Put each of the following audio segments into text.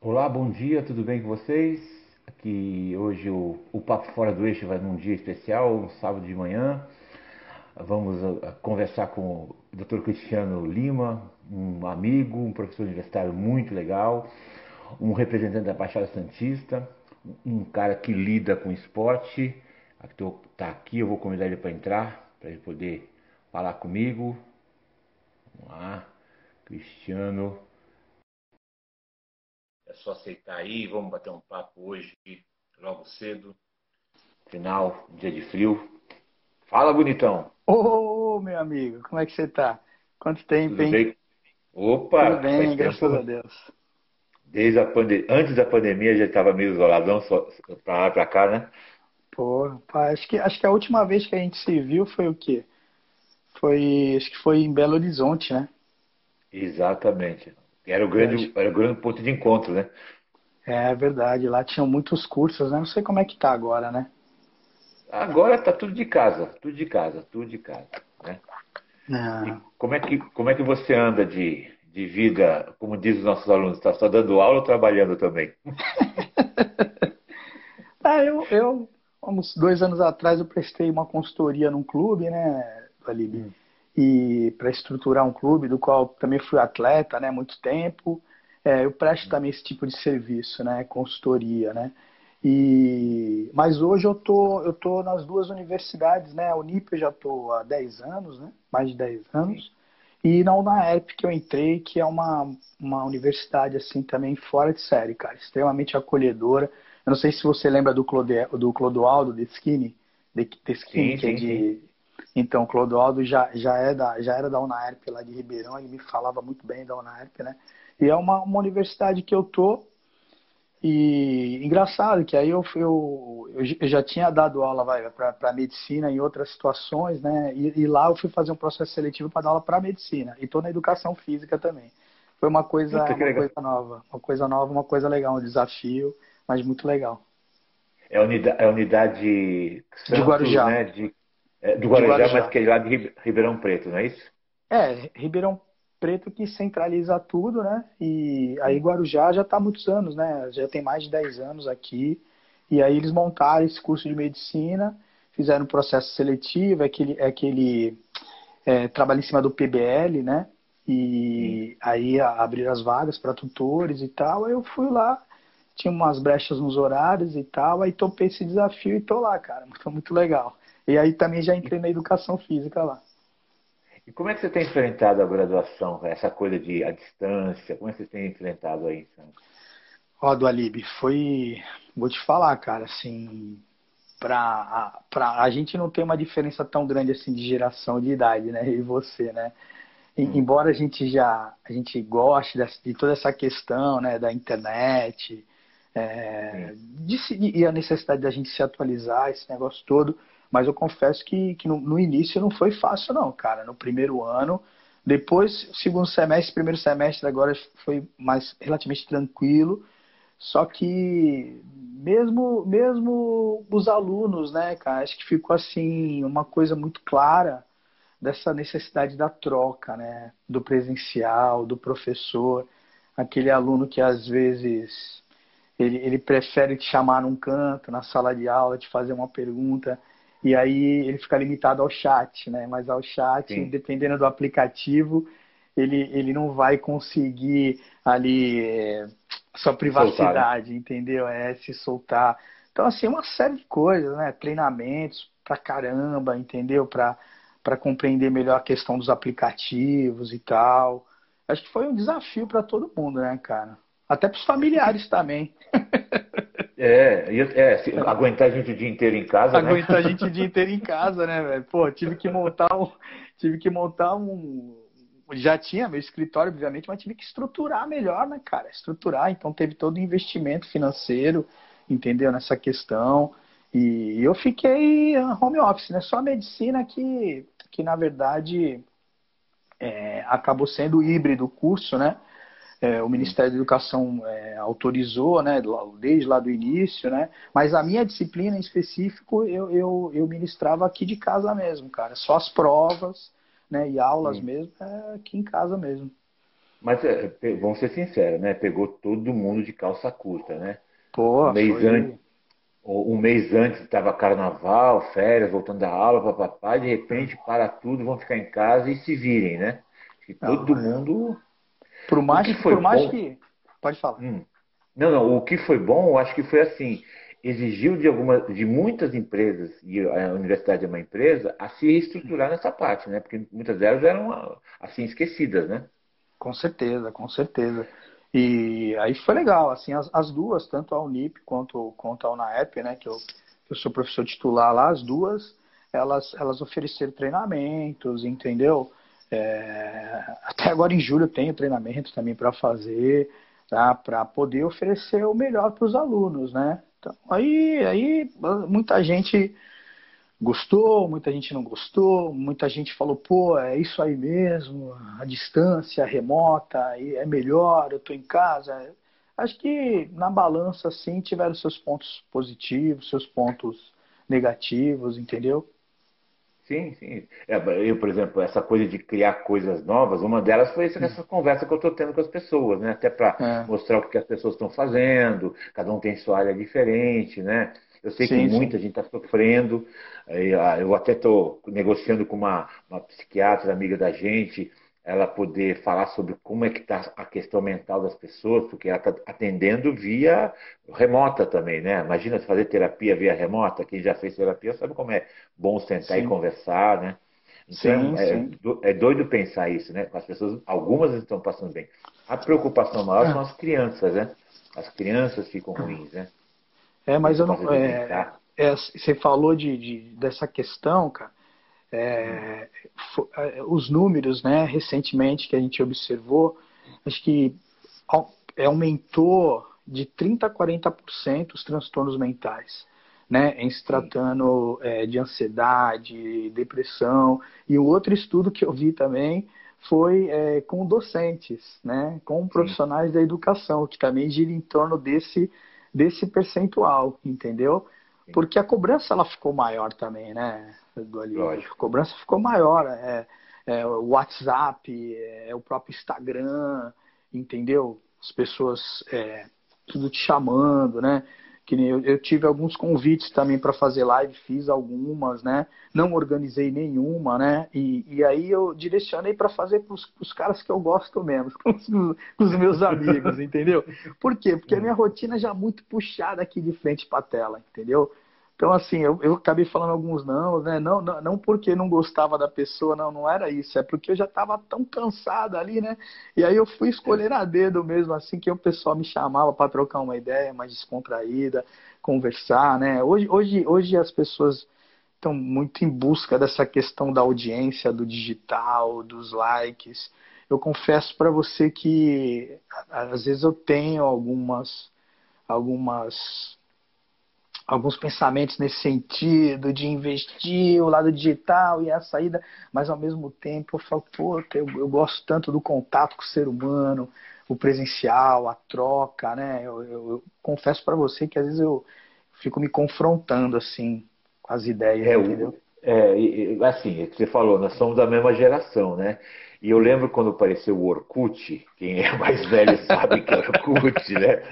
Olá, bom dia, tudo bem com vocês? Aqui hoje o, o Papo Fora do Eixo vai num dia especial, um sábado de manhã. Vamos uh, conversar com o Dr. Cristiano Lima, um amigo, um professor universitário muito legal, um representante da Baixada Santista, um cara que lida com esporte. Está aqui, eu vou convidar ele para entrar, para ele poder falar comigo. Vamos lá, Cristiano. Só aceitar aí, vamos bater um papo hoje, logo cedo. Final, dia de frio. Fala, bonitão. Ô, oh, meu amigo, como é que você tá? Quanto tempo, Tudo hein? Bem? Opa! Tudo bem, graças tempo. a Deus. Desde a pande... Antes da pandemia já estava meio isoladão só pra lá pra cá, né? Pô, pá, acho que, acho que a última vez que a gente se viu foi o quê? Foi. Acho que foi em Belo Horizonte, né? Exatamente. Era o grande, era o grande ponto de encontro, né? É verdade, lá tinham muitos cursos, né? Não sei como é que tá agora, né? Agora tá tudo de casa, tudo de casa, tudo de casa, né? É. como é que como é que você anda de, de vida, como diz os nossos alunos, está só dando aula ou trabalhando também? ah, eu, eu, uns dois anos atrás, eu prestei uma consultoria num clube, né, Alibi? E para estruturar um clube do qual também fui atleta, né, muito tempo. É, eu presto também esse tipo de serviço, né, consultoria, né. E mas hoje eu tô eu tô nas duas universidades, né? A Unip eu já tô há 10 anos, né? Mais de 10 anos. E na UNAERP que eu entrei, que é uma, uma universidade assim também fora de série, cara, extremamente acolhedora. Eu não sei se você lembra do, Clode, do Clodoaldo de Skinny, de, de Skinny, sim, que é de, então, Clodoaldo já, já, é da, já era da UNAERP lá de Ribeirão, ele me falava muito bem da UNAERP, né? E é uma, uma universidade que eu tô, e engraçado que aí eu, eu, eu já tinha dado aula para medicina em outras situações, né? E, e, lá eu fui fazer um processo seletivo para dar aula para medicina. E estou na educação física também. Foi uma coisa, uma coisa nova, uma coisa nova, uma coisa legal, um desafio, mas muito legal. É a unidade, é unidade Santos, de Guarujá. Né? De é, do Guarujá, Guarujá, mas que é lá de Ribeirão Preto, não é isso? É, Ribeirão Preto que centraliza tudo, né? E aí Guarujá já está há muitos anos, né? Já tem mais de 10 anos aqui. E aí eles montaram esse curso de medicina, fizeram um processo seletivo, é aquele, é aquele é, trabalho em cima do PBL, né? E Sim. aí abriram as vagas para tutores e tal. Aí eu fui lá, tinha umas brechas nos horários e tal, aí topei esse desafio e tô lá, cara. Foi muito legal. E aí também já entrei na educação física lá. E como é que você tem enfrentado a graduação, essa coisa de a distância? Como é que você tem enfrentado aí, Santos? Ó, do Alib, foi. Vou te falar, cara, assim. Pra, pra, a gente não tem uma diferença tão grande assim de geração de idade, né? E você, né? Hum. Embora a gente já a gente goste de, de toda essa questão, né, da internet, é, de, e a necessidade da gente se atualizar, esse negócio todo, mas eu confesso que, que no, no, início não foi fácil, não, cara. No primeiro ano, depois, segundo semestre, primeiro semestre agora foi mais relativamente tranquilo. Só que mesmo mesmo os alunos, né, cara, acho que ficou assim uma coisa muito clara dessa necessidade da troca, né, do presencial, do professor, aquele aluno que às vezes ele, ele prefere te chamar num canto, na sala de aula, te fazer uma pergunta e aí ele fica limitado ao chat, né? Mas ao chat, Sim. dependendo do aplicativo, ele, ele não vai conseguir ali é, sua privacidade, soltar, né? entendeu? É se soltar. Então, assim, uma série de coisas, né? Treinamentos pra caramba, entendeu? Pra, pra compreender melhor a questão dos aplicativos e tal. Acho que foi um desafio para todo mundo, né, cara? Até para os familiares também. É, é se, aguentar a gente o dia inteiro em casa, né? Aguentar a gente o dia inteiro em casa, né, velho? Pô, tive que montar um. Tive que montar um. Já tinha meu escritório, obviamente, mas tive que estruturar melhor, né, cara? Estruturar, então teve todo o investimento financeiro, entendeu? Nessa questão. E eu fiquei home office, né? Só a medicina que, que na verdade, é, acabou sendo híbrido o curso, né? É, o Ministério da Educação é, autorizou, né, desde lá do início, né, mas a minha disciplina em específico eu, eu, eu ministrava aqui de casa mesmo, cara, só as provas, né, e aulas Sim. mesmo, é aqui em casa mesmo. Mas é, vamos ser sinceros, né? Pegou todo mundo de calça curta, né? Pô, um mês foi... antes, um mês antes estava carnaval, férias, voltando da aula, papapá, de repente para tudo, vão ficar em casa e se virem, né? Que todo é. mundo. Por mais, que foi por mais bom- que. Pode falar. Hum. Não, não, o que foi bom, eu acho que foi assim, exigiu de alguma, de muitas empresas, e a universidade é uma empresa, a se reestruturar nessa parte, né? Porque muitas delas eram assim esquecidas, né? Com certeza, com certeza. E aí foi legal, assim, as, as duas, tanto a Unip quanto, quanto a UNAEP, né, que eu, que eu sou professor titular lá, as duas, elas, elas ofereceram treinamentos, entendeu? É, até agora em julho tenho treinamento também para fazer, tá? para poder oferecer o melhor para os alunos, né? Então, aí, aí muita gente gostou, muita gente não gostou, muita gente falou, pô, é isso aí mesmo, a distância remota é melhor, eu estou em casa. Acho que na balança, sim, tiveram seus pontos positivos, seus pontos negativos, entendeu? Sim, sim. É, eu, por exemplo, essa coisa de criar coisas novas, uma delas foi essa, essa conversa que eu estou tendo com as pessoas, né? Até para É. mostrar o que as pessoas estão fazendo, cada um tem sua área diferente, né? Eu sei Sim, que sim. muita gente está sofrendo, ah, eu até estou negociando com uma, uma psiquiatra amiga da gente, ela poder falar sobre como é que está a questão mental das pessoas, porque ela está atendendo via remota também, né? Imagina fazer terapia via remota, quem já fez terapia sabe como é bom sentar Sim. e conversar, né? Então, Sim, é, sim. é doido pensar isso, né? As pessoas, algumas estão passando bem. A preocupação maior são as crianças, né? As crianças ficam ruins, né? É, mas eu não. É, é, você falou de, de- dessa questão, cara. É, é, os números, né, recentemente que a gente observou, acho que é, aumentou de 30% a 40% os transtornos mentais, né, em se tratando é, de ansiedade, depressão. E o outro estudo que eu vi também foi é, com docentes, né, com profissionais da educação, que também gira em torno desse, desse percentual, entendeu? Porque a cobrança ela ficou maior também, né, do. A cobrança ficou maior. É, é o WhatsApp, é o próprio Instagram, entendeu? As pessoas é, tudo te chamando, né? Que eu, eu tive alguns convites também para fazer live, fiz algumas, né? Não organizei nenhuma, né? E, e aí eu direcionei para fazer para os caras que eu gosto mesmo, com os, com os meus amigos, entendeu? Por quê? Porque a minha rotina já é muito puxada aqui de frente para tela, entendeu? Então, assim, eu, eu acabei falando alguns não, né? Não, não, não porque não gostava da pessoa, não, não era isso. É porque eu já estava tão cansado ali, né? E aí eu fui escolher a dedo mesmo, assim, que o pessoal me chamava para trocar uma ideia mais descontraída, conversar, né? Hoje, hoje, hoje as pessoas estão muito em busca dessa questão da audiência, do digital, dos likes. Eu confesso para você que às vezes eu tenho algumas algumas alguns pensamentos nesse sentido de investir o lado digital e a saída, mas ao mesmo tempo eu falo, pô, eu, eu gosto tanto do contato com o ser humano, o presencial, a troca, né? Eu, eu, eu confesso para você que às vezes eu fico me confrontando assim com as ideias, É, entendeu? É, assim, é que você falou, nós somos da mesma geração, né? E eu lembro quando apareceu o Orkut, quem é mais velho sabe que é Orkut, né?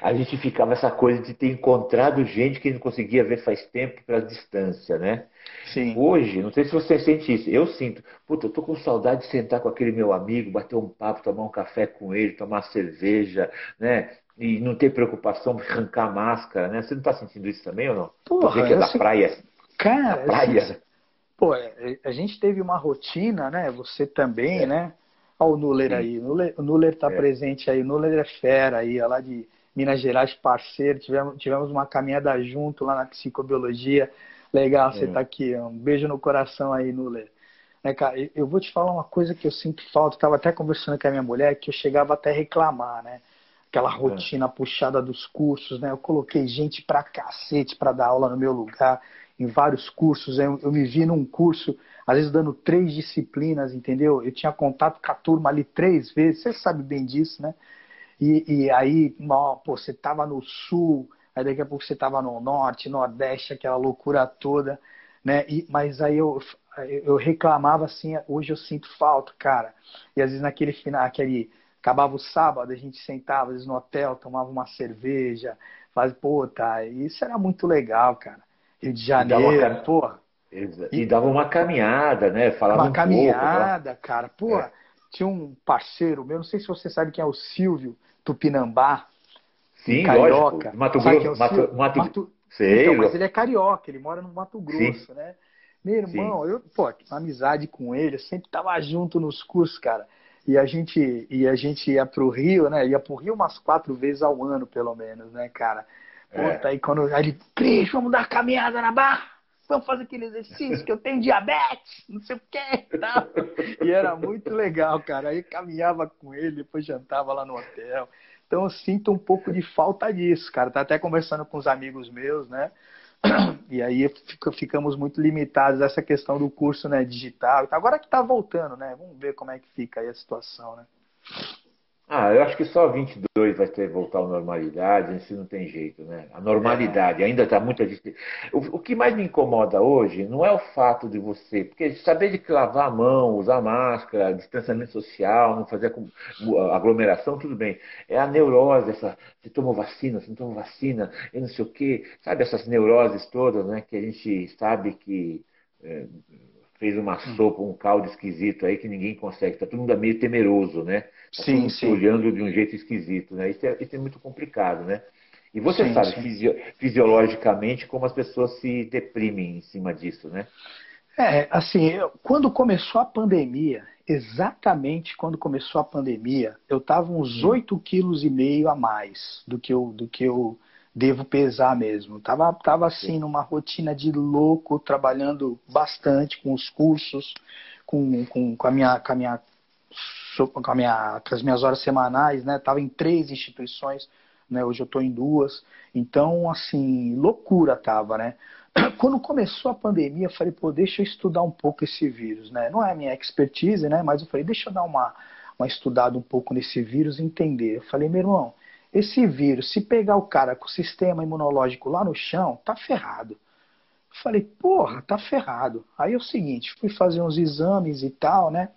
A gente ficava essa coisa de ter encontrado gente que não conseguia ver faz tempo pela distância, né? Sim. Hoje, não sei se você sente isso, eu sinto, puta, eu tô com saudade de sentar com aquele meu amigo, bater um papo, tomar um café com ele, tomar cerveja, né? E não ter preocupação de arrancar a máscara, né? Você não tá sentindo isso também ou não? Porra, que é da esse- praia. Cara, praia. assim, pô, é, a gente teve uma rotina, né? Você também, né? Olha o Nuller Sim. aí. O Nuller, o Nuller tá É. presente aí. O Nuller é fera aí, é lá de Minas Gerais, parceiro. Tivemos, tivemos uma caminhada junto lá na psicobiologia. Legal, você Hum. tá aqui. Um beijo no coração aí, Nuller. Né, cara, eu- vou te falar uma coisa que eu sinto falta. Eu tava até conversando com a minha mulher, que eu chegava até a reclamar, né? Aquela rotina puxada dos cursos, né? Eu coloquei gente pra cacete pra dar aula no meu lugar, em vários cursos. Eu, eu me vi num curso, às vezes dando três disciplinas, entendeu? Eu tinha contato com a turma ali três vezes, você sabe bem disso, né? E, e aí, ó, pô, você tava no sul, aí daqui a pouco você tava no norte, nordeste, aquela loucura toda, né? E, mas aí eu, eu reclamava assim, hoje eu sinto falta, cara. E às vezes naquele final, aquele acabava o sábado, a gente sentava às vezes, no hotel, tomava uma cerveja, faz, pô, tá, isso era muito legal, cara. Rio de Janeiro, porra. E, e dava uma caminhada, né? Falava uma um caminhada, pouco, cara. Pô, é. Tinha um parceiro meu, não sei se você sabe quem é o Silvio Tupinambá. Sim, carioca. Lógico. Mato Grosso. É Mato, Mato, Mato... Sei, então, mas ele é carioca, ele mora no Mato Grosso, Sim. né? Meu irmão, Sim. eu, pô, amizade com ele, eu sempre tava junto nos cursos, cara. E a gente, e a gente ia pro Rio, né? Ia pro Rio umas quatro vezes ao ano, pelo menos, né, cara? É. Puta, aí quando aí ele, Cris, vamos dar caminhada na barra? Vamos fazer aquele exercício que eu tenho diabetes, não sei o que e. E era muito legal, cara. Aí caminhava com ele, depois jantava lá no hotel. Então eu sinto um pouco de falta disso, cara. Tá até conversando com os amigos meus, né? E aí ficamos muito limitados a essa questão do curso né, digital. Agora que tá voltando, né? Vamos ver como é que fica aí a situação, né? Ah, eu acho que só 22 vai ter voltar à normalidade, isso não tem jeito, né? A normalidade ainda está muito difícil. O, o, que mais me incomoda hoje não é o fato de você, porque saber de lavar a mão, usar máscara, distanciamento social, não fazer aglomeração, tudo bem. É a neurose, essa, você tomou vacina, você não tomou vacina, eu não sei o quê, sabe essas neuroses todas, né? Que a gente sabe que é, fez uma hum. sopa, um caldo esquisito aí que ninguém consegue. Tá todo mundo meio temeroso, né? Tá sim, sim. olhando de um jeito esquisito, né? Isso é, isso é muito complicado, né? E você sim, sabe sim. fisiologicamente como as pessoas se deprimem em cima disso, né? É, assim, eu, quando começou a pandemia, exatamente quando começou a pandemia, eu estava uns 8,5 hum. quilos e meio a mais do que eu, do que eu devo pesar mesmo. Tava, tava assim numa rotina de louco, trabalhando bastante com os cursos, com, com, com a minha, com a minha, com a minha, com as minhas horas semanais, né? Tava em três instituições, né? Hoje eu tô em duas. Então, assim, loucura tava, né? Quando começou a pandemia, eu falei, pô, deixa eu estudar um pouco esse vírus, né? Não é a minha expertise, né? Mas eu falei, deixa eu dar uma, uma estudada um pouco nesse vírus e entender. Eu falei, meu irmão, esse vírus, se pegar o cara com o sistema imunológico lá no chão, tá ferrado. Falei, porra, tá ferrado. Aí é o seguinte, fui fazer uns exames e tal, né?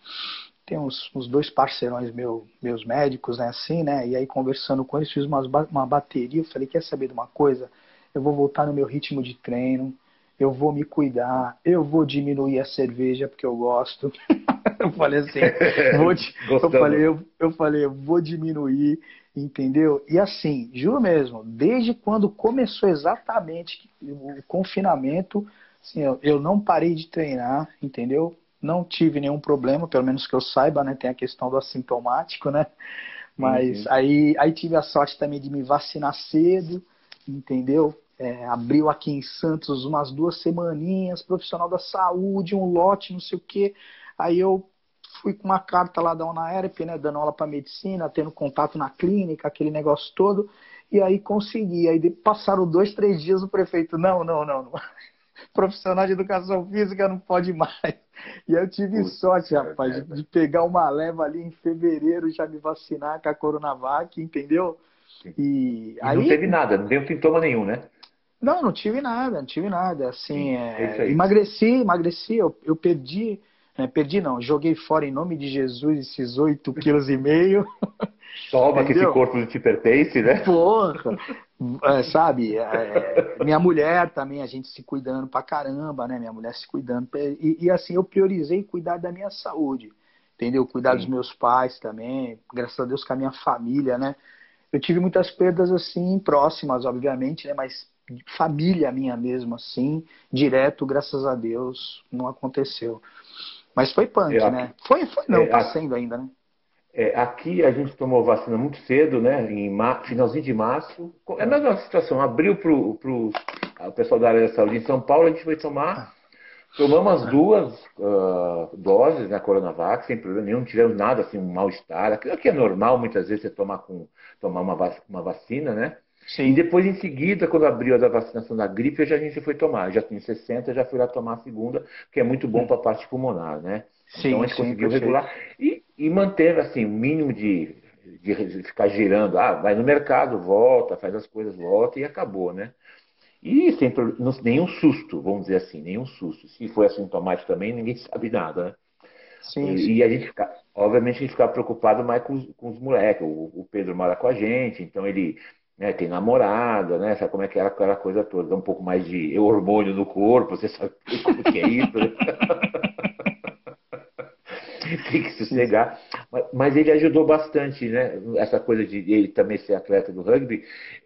Tem uns, uns dois parceirões meu, meus médicos, né, assim, né? E aí conversando com eles, fiz umas, uma bateria. Eu falei, quer saber de uma coisa? Eu vou voltar no meu ritmo de treino, eu vou me cuidar, eu vou diminuir a cerveja porque eu gosto. eu falei assim, vou, eu falei, eu, eu falei, eu vou diminuir Entendeu? E assim, juro mesmo, desde quando começou exatamente o confinamento, assim, eu, eu não parei de treinar, entendeu? Não tive nenhum problema, pelo menos que eu saiba, né? Tem a questão do assintomático, né? Mas uhum. aí, aí tive a sorte também de me vacinar cedo, entendeu? É, abriu aqui em Santos umas duas semaninhas, profissional da saúde, um lote, não sei o quê. Aí eu fui com uma carta lá da UNAERP, né, dando aula para medicina, tendo contato na clínica, aquele negócio todo, e aí consegui. Aí passaram dois, três dias o prefeito, não, não, não, não. profissional de educação física não pode mais. E eu tive sorte, rapaz, de, de, pegar uma leva ali em fevereiro, já me vacinar com a Coronavac, entendeu? E, e aí, não teve nada, não deu sintoma nenhum, né? Não, não tive nada, não tive nada. Assim, é, é emagreci, emagreci, eu, eu perdi né? Perdi não, joguei fora em nome de Jesus esses 8 quilos e meio. Toma que esse corpo não te pertence, né? Porra! É, sabe, é, minha mulher também, a gente se cuidando pra caramba, né? Minha mulher se cuidando. E, e assim, eu priorizei cuidar da minha saúde, entendeu? Cuidar Sim. dos meus pais também, graças a Deus com a minha família, né? Eu tive muitas perdas assim, próximas, obviamente, né? Mas família minha mesmo, assim, direto, graças a Deus, não aconteceu. Mas foi punk, é, né? Foi, foi não, está é, sendo ainda, né? É, aqui a gente tomou vacina muito cedo, né? Em finalzinho de março. É a mesma situação. Abriu para o pessoal da área da saúde em São Paulo, a gente foi tomar. Tomamos as duas uh, doses, né? Coronavac, sem problema nenhum, não tivemos nada assim, um mal-estar. Aquilo que é normal muitas vezes você tomar, com, tomar uma, uma vacina, né? Sim. E depois, em seguida, quando abriu a vacinação da gripe, já a gente foi tomar. Já tinha 60, já fui lá tomar a segunda, que é muito bom para a parte pulmonar, né? Sim, então a gente sim, conseguiu perfeito. regular e, e manter assim, o mínimo de, de ficar girando. Ah, vai no mercado, volta, faz as coisas, volta e acabou, né? E sem nenhum susto, vamos dizer assim, nenhum susto. Se foi assintomático também, ninguém sabe nada, né? Sim, sim. E a gente fica, obviamente a gente fica preocupado mais com os, com os moleques. O, o, Pedro mora com a gente, então ele né, tem namorada, né? Sabe como é que era aquela coisa toda? Dá um pouco mais de hormônio no corpo, você sabe como que é isso. Né? tem que sossegar. Mas, mas, ele ajudou bastante, né? Essa coisa de ele também ser atleta do rugby.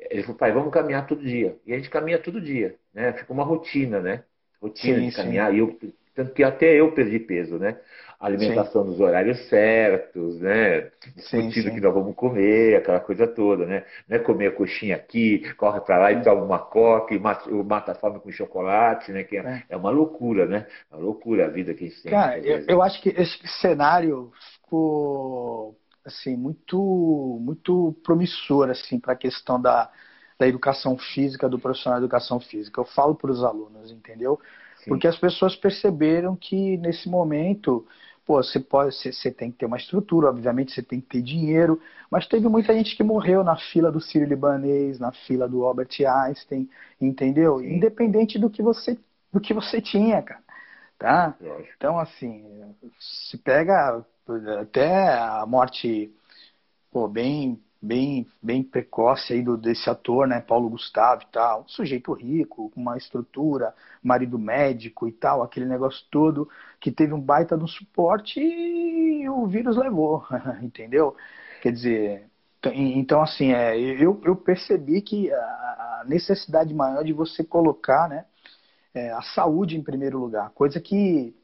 Ele falou, pai, vamos caminhar todo dia. E a gente caminha todo dia, né? Fica uma rotina, né? Rotina sim, de caminhar. Sim. E eu, tanto que até eu perdi peso, né? Alimentação sim. nos horários certos, né? Discutindo o que nós vamos comer, aquela coisa toda, né? Não é comer a coxinha aqui, corre para lá e toma uma coca e mata, mata, a fome com chocolate, né? Que é, é. é, uma loucura, né? É uma loucura a vida que a gente tem. Cara, eu, eu acho que esse cenário ficou assim muito muito promissor assim para a questão da, da educação física do profissional de educação física. Eu falo para os alunos, entendeu? Sim. Porque as pessoas perceberam que nesse momento Pô, você pode, você, você, tem que ter uma estrutura, obviamente você tem que ter dinheiro, mas teve muita gente que morreu na fila do Sírio Libanês, na fila do Albert Einstein, entendeu? Sim. Independente do que você do que você tinha, cara. Tá? Então, assim, se pega até a morte pô, bem bem, bem precoce aí do, desse ator, né, Paulo Gustavo e tal, um sujeito rico, com uma estrutura, marido médico e tal, aquele negócio todo, que teve um baita no suporte e o vírus levou, entendeu? Quer dizer, então assim, é, eu, eu percebi que a necessidade maior de você colocar, né, é, a saúde em primeiro lugar, coisa que,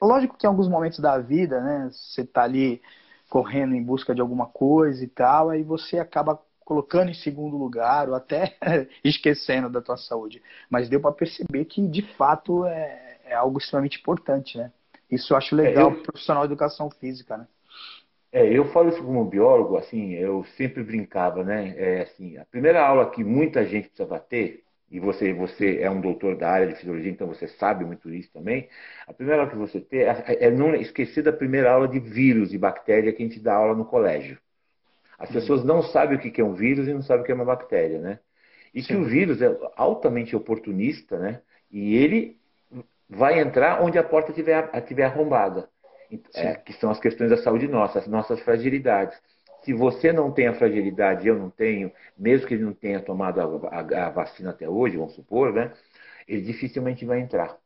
lógico que em alguns momentos da vida, né, você tá ali correndo em busca de alguma coisa e tal, aí você acaba colocando em segundo lugar ou até esquecendo da tua saúde. Mas deu para perceber que de fato é, é, algo extremamente importante, né? Isso eu acho legal é, eu... profissional de educação física, né? É, eu falo isso como biólogo, assim, eu sempre brincava, né? É, assim, a primeira aula que muita gente precisava ter e você, você é um doutor da área de fisiologia, então você sabe muito isso também. A primeira aula que você tem é, é não esquecer da primeira aula de vírus e bactéria que a gente dá aula no colégio. As pessoas não sabem o que é um vírus e não sabem o que é uma bactéria, né? E Sim. que o vírus é altamente oportunista, né? E ele vai entrar onde a porta estiver tiver arrombada, é, que são as questões da saúde nossa, as nossas fragilidades se você não tem a fragilidade, eu não tenho, mesmo que ele não tenha tomado a, a, a vacina até hoje, vamos supor, né? Ele dificilmente vai entrar.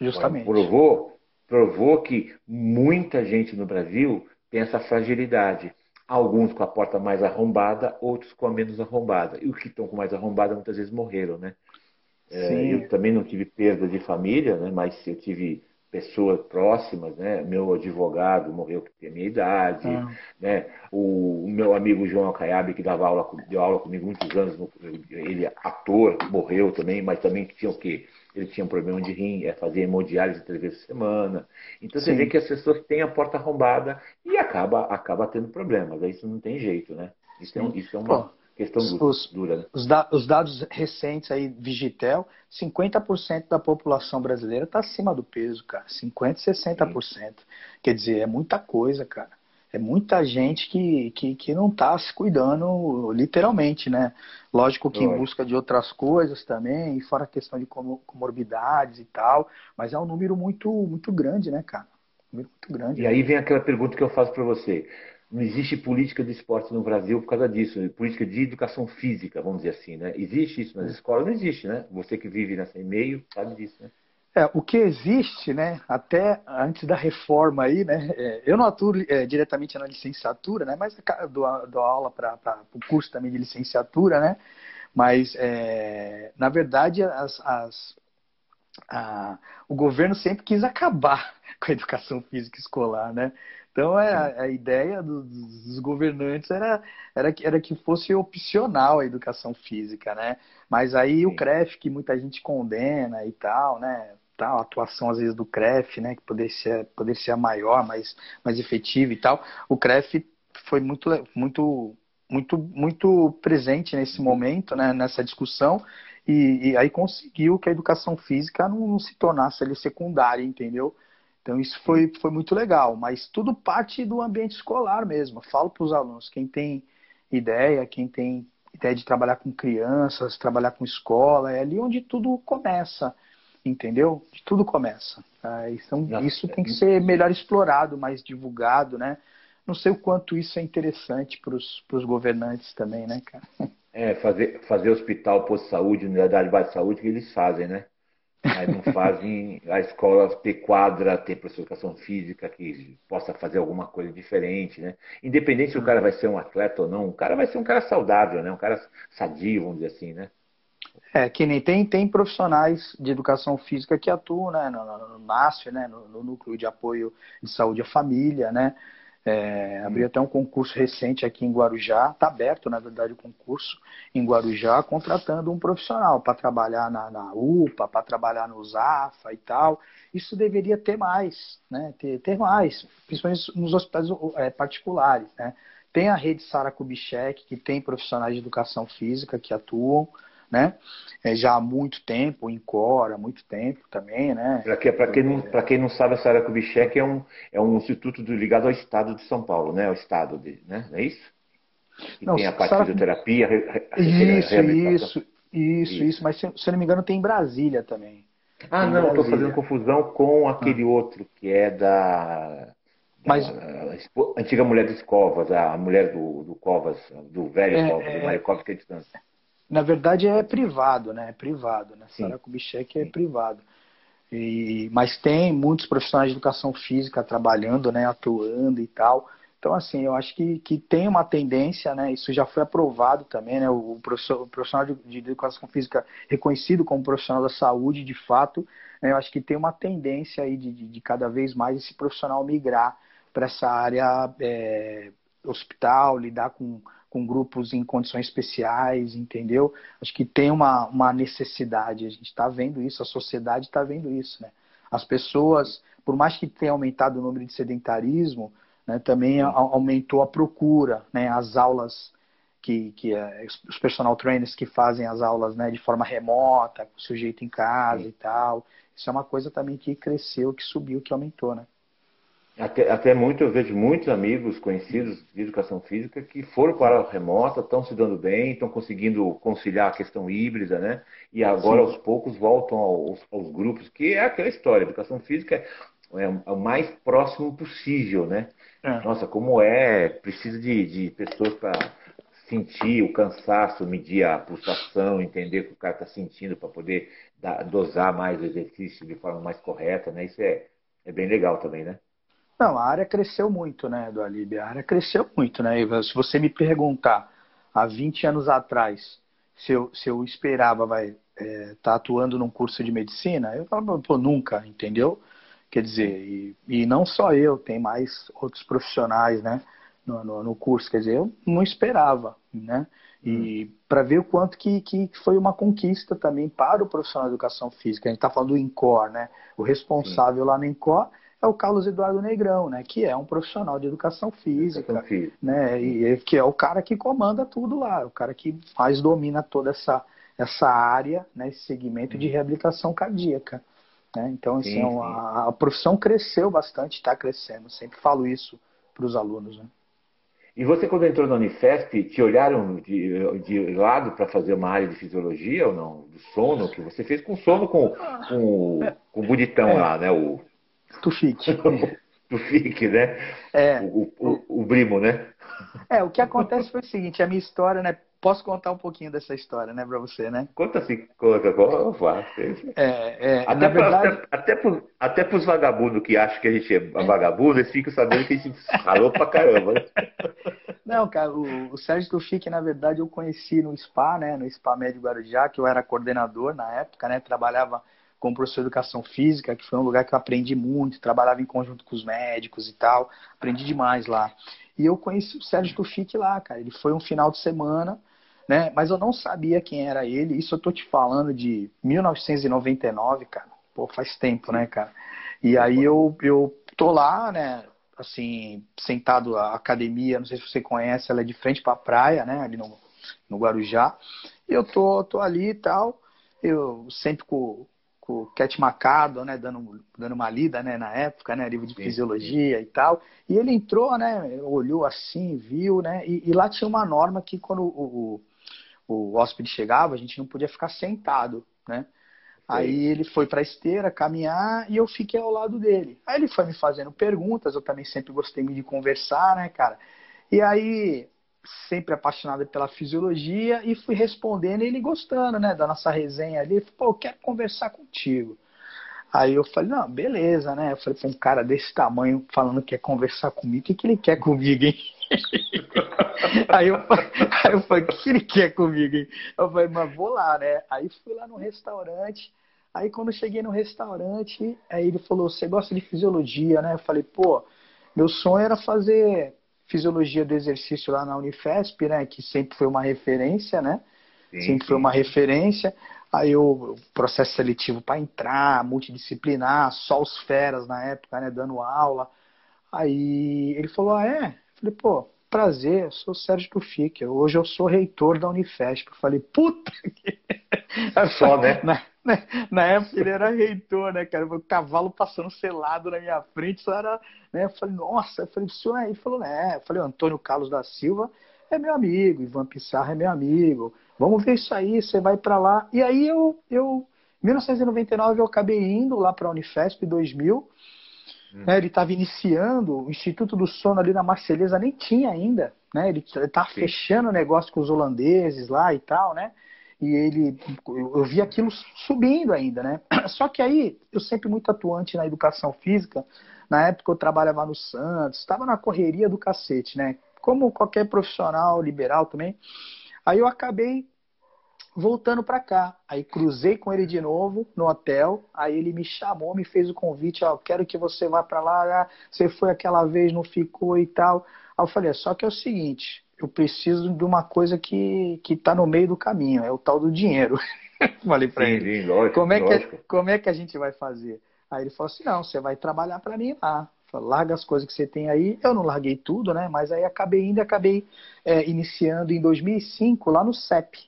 Justamente. Agora, provou, provou que muita gente no Brasil tem essa fragilidade. Alguns com a porta mais arrombada, outros com a menos arrombada. E os que estão com mais arrombada muitas vezes morreram, né? É, eu também não tive perda de família, né? Mas eu tive pessoas próximas, né? Meu advogado morreu que tem a minha idade, ah. né? O, o, meu amigo João Alcaiabe, que dava aula, deu aula comigo muitos anos, ele ator, morreu também, mas também tinha o quê? Ele tinha um problema de rim, é, fazia hemodiálise três vezes por semana. Então Sim. você vê que as pessoas têm a porta arrombada e acaba, acaba tendo problemas. Aí isso não tem jeito, né? Isso, é, isso é uma... Questão os, dura, né? Os, da, os, dados recentes aí, Vigitel, 50% da população brasileira está acima do peso, cara. 50%, 60%. Sim. Quer dizer, é muita coisa, cara. É muita gente que, que, que não está se cuidando literalmente, né? Lógico que em busca de outras coisas também, e fora a questão de comorbidades e tal, mas é um número muito, muito grande, né, cara? Um número muito grande. E aí vem aquela pergunta que eu faço para você não existe política de esporte no Brasil por causa disso, política de educação física, vamos dizer assim, né? Existe isso nas escolas? Não existe, né? Você que vive nessa meio sabe disso, né? É, o que existe, né, até antes da reforma aí, né, é, eu não atuo é, diretamente na licenciatura, né, mas dou, dou aula para o curso também de licenciatura, né, mas é, na verdade as, as a, o governo sempre quis acabar com a educação física escolar, né? Então é, a, a ideia dos, dos, governantes era, era, que, era que fosse opcional a educação física, né? Mas aí Sim. o CREF, que muita gente condena e tal, né? Tal, a atuação às vezes do CREF, né? Que poderia ser, poderia ser a maior, mais, mais efetiva e tal. O CREF foi muito, muito, muito, muito presente nesse momento, né? Nessa discussão. E, e aí conseguiu que a educação física não, não se tornasse ali secundária, entendeu? Então isso foi, foi muito legal, mas tudo parte do ambiente escolar mesmo. Eu falo para os alunos, quem tem ideia, quem tem ideia de trabalhar com crianças, trabalhar com escola, é ali onde tudo começa, entendeu? De tudo começa. Tá? Então, isso tem que ser melhor explorado, mais divulgado, né? Não sei o quanto isso é interessante para os governantes também, né, cara? É, fazer, fazer hospital, posto de saúde, unidade de saúde, que eles fazem, né? Mas não fazem a escola ter quadra, ter professor de educação física que possa fazer alguma coisa diferente, né? Independente se o cara vai ser um atleta ou não, o cara vai ser um cara saudável, né? Um cara sadio, vamos dizer assim, né? É, que nem tem, tem profissionais de educação física que atuam né, no, no, no NASF, né, no, no, Núcleo de Apoio de Saúde à Família, né? É, abriu até um concurso recente aqui em Guarujá, está aberto, na verdade, o concurso em Guarujá, contratando um profissional para trabalhar na, na UPA, para trabalhar no ZAFA e tal. Isso deveria ter mais, né? ter, ter mais, principalmente nos hospitais é, particulares. Né? Tem a rede Sara Kubitschek, que tem profissionais de educação física que atuam, né? É, já há muito tempo, em Cora, há muito tempo também, né? Para que, quem, não, quem não sabe, a Sara Kubitschek é um, é um instituto ligado ao Estado de São Paulo, né? Ao Estado, de, né? Não é isso? Que não, tem a parte Sarah... de fisioterapia, Isso, isso, isso, isso, mas se, se eu não me engano tem em Brasília também. Ah, tem não, estou fazendo confusão com aquele ah. outro que é da mas a antiga mulher dos Covas, a mulher do, do Covas, do velho é, Covas, é, do Mário Covas, que é distância. Na verdade é privado, né? É privado, né? Sara Kubitschek é Sim. privado. E, mas tem muitos profissionais de educação física trabalhando, né? Atuando e tal. Então, assim, eu acho que, que tem uma tendência, né? Isso já foi aprovado também, né? O, professor, o profissional de, de, educação física reconhecido como profissional da saúde, de fato, né? eu acho que tem uma tendência aí de, de, de cada vez mais esse profissional migrar para essa área é, hospital, lidar com com grupos em condições especiais, entendeu? Acho que tem uma, uma necessidade, a gente está vendo isso, a sociedade está vendo isso, né? As pessoas, por mais que tenha aumentado o número de sedentarismo, né, também aumentou a procura, né? As aulas que, que é, os personal trainers que fazem as aulas né, de forma remota, com o sujeito em casa Sim. e tal. Isso é uma coisa também que cresceu, que subiu, que aumentou, né? Até, até muito, eu vejo muitos amigos conhecidos de educação física que foram para a remota, estão se dando bem, estão conseguindo conciliar a questão híbrida, né? E agora, Sim. aos poucos, voltam aos, aos, grupos, que é aquela história. Educação física é, é o mais próximo possível, né? É. Nossa, como é, precisa de, de pessoas para sentir o cansaço, medir a pulsação, entender o que o cara está sentindo para poder dar, dosar mais o exercício de forma mais correta, né? Isso é, é bem legal também, né? Não, a área cresceu muito, né, do Alib? A área cresceu muito, né? Se você me perguntar há 20 anos atrás se eu, se eu esperava vai estar é, tá atuando num curso de medicina, eu falava, pô, nunca, entendeu? Quer dizer, e, e não só eu, tem mais outros profissionais, né, no, no, no curso. Quer dizer, eu não esperava, né? E hum. para ver o quanto que, que foi uma conquista também para o profissional de educação física. A gente está falando do INCOR, né? O responsável Sim. lá no INCOR é o Carlos Eduardo Negrão, né, que é um profissional de educação física, né, e que é o cara que comanda tudo lá, o cara que faz domina toda essa essa área, né, esse segmento de uhum. reabilitação cardíaca. Né? Então, assim, sim, sim. A, a, profissão cresceu bastante, está crescendo. Sempre falo isso para os alunos. Né? E você, quando entrou na Unifesp, te olharam de, de lado para fazer uma área de fisiologia ou não? Do sono, que você fez com sono com, com, com o bonitão é. lá, né? O... Tufik. Tufik, né? É. O, o, o, Brimo, né? É, o que acontece foi o seguinte, a minha história, né? Posso contar um pouquinho dessa história, né, pra você, né? Conta assim, conta, conta. É, é, até, verdade... até, até, pros, até pros vagabundos que acham que a gente é vagabundo, eles ficam sabendo que a gente ralou pra caramba. Não, cara, o, o Sérgio Tufik, na verdade, eu conheci no SPA, né? No SPA Médio Guarujá, que eu era coordenador na época, né? Trabalhava como professor de educação física, que foi um lugar que eu aprendi muito, trabalhava em conjunto com os médicos e tal, aprendi demais lá. E eu conheci o Sérgio Tufik lá, cara. Ele foi um final de semana, né? Mas eu não sabia quem era ele. Isso eu tô te falando de 1999, cara. Pô, faz tempo, né, cara? E aí eu, eu tô lá, né? Assim, sentado a academia, não sei se você conhece, ela é de frente para a praia, né? Ali no, no Guarujá. E eu tô, tô ali e tal. Eu sempre com, com o Cat Macado, né, dando, dando uma lida, né, na época, né, livro de sim, fisiologia sim. e tal. E ele entrou, né, olhou assim, viu, né, e, e, lá tinha uma norma que quando o, o hóspede chegava, a gente não podia ficar sentado, né? Aí ele foi para a esteira caminhar e eu fiquei ao lado dele. Aí ele foi me fazendo perguntas, eu também sempre gostei de conversar, né, cara? E aí, sempre apaixonado pela fisiologia, e fui respondendo ele gostando, né, da nossa resenha ali. Pô, eu quero conversar contigo. Aí eu falei, não, beleza, né? Eu falei, pô, um cara desse tamanho falando que quer conversar comigo, o que, que ele quer comigo, hein? aí, eu, aí eu falei, o que ele quer comigo, hein? Eu falei, mas vou lá, né? Aí fui lá no restaurante. Aí quando cheguei no restaurante, aí ele falou, você gosta de fisiologia, né? Eu falei, pô, meu sonho era fazer fisiologia do exercício lá na Unifesp, né? Que sempre foi uma referência, né? Sim, sempre sim. foi uma referência. Aí o processo seletivo para entrar, multidisciplinar, só os feras na época, né? Dando aula. Aí ele falou, ah, é? Falei, pô, prazer, eu sou o Sérgio Tufique, hoje eu sou reitor da Unifesp. Eu falei, puta que... Só, né? Na, na, época ele era reitor, né, cara? O cavalo passando selado na minha frente, só era, né? Eu falei, nossa, eu falei, o senhor é? Ele falou, né? Eu falei, Antônio Carlos da Silva é meu amigo, Ivan Pissarra é meu amigo, vamos ver isso aí, você vai para lá. E aí eu, eu, em 1999 eu acabei indo lá para a Unifesp 2000, né, ele estava iniciando, o Instituto do Sono ali na Marselhesa nem tinha ainda, né? Ele estava fechando o negócio com os holandeses lá e tal, né? E ele, eu, vi aquilo subindo ainda, né? Só que aí, eu sempre muito atuante na educação física, na época eu trabalhava no Santos, estava na correria do cacete, né? Como qualquer profissional liberal também. Aí eu acabei voltando para cá. Aí cruzei com ele de novo no hotel. Aí ele me chamou, me fez o convite, ó, quero que você vá para lá. Ah, você foi aquela vez, não ficou e tal. Aí eu falei, só que é o seguinte, eu preciso de uma coisa que que tá no meio do caminho, é o tal do dinheiro. falei para ele. Sim, lógico, como é lógico. que como é que a gente vai fazer? Aí ele falou assim, não, você vai trabalhar para mim lá. larga as coisas que você tem aí. Eu não larguei tudo, né? Mas aí acabei indo, acabei é, iniciando em 2005 lá no CEP,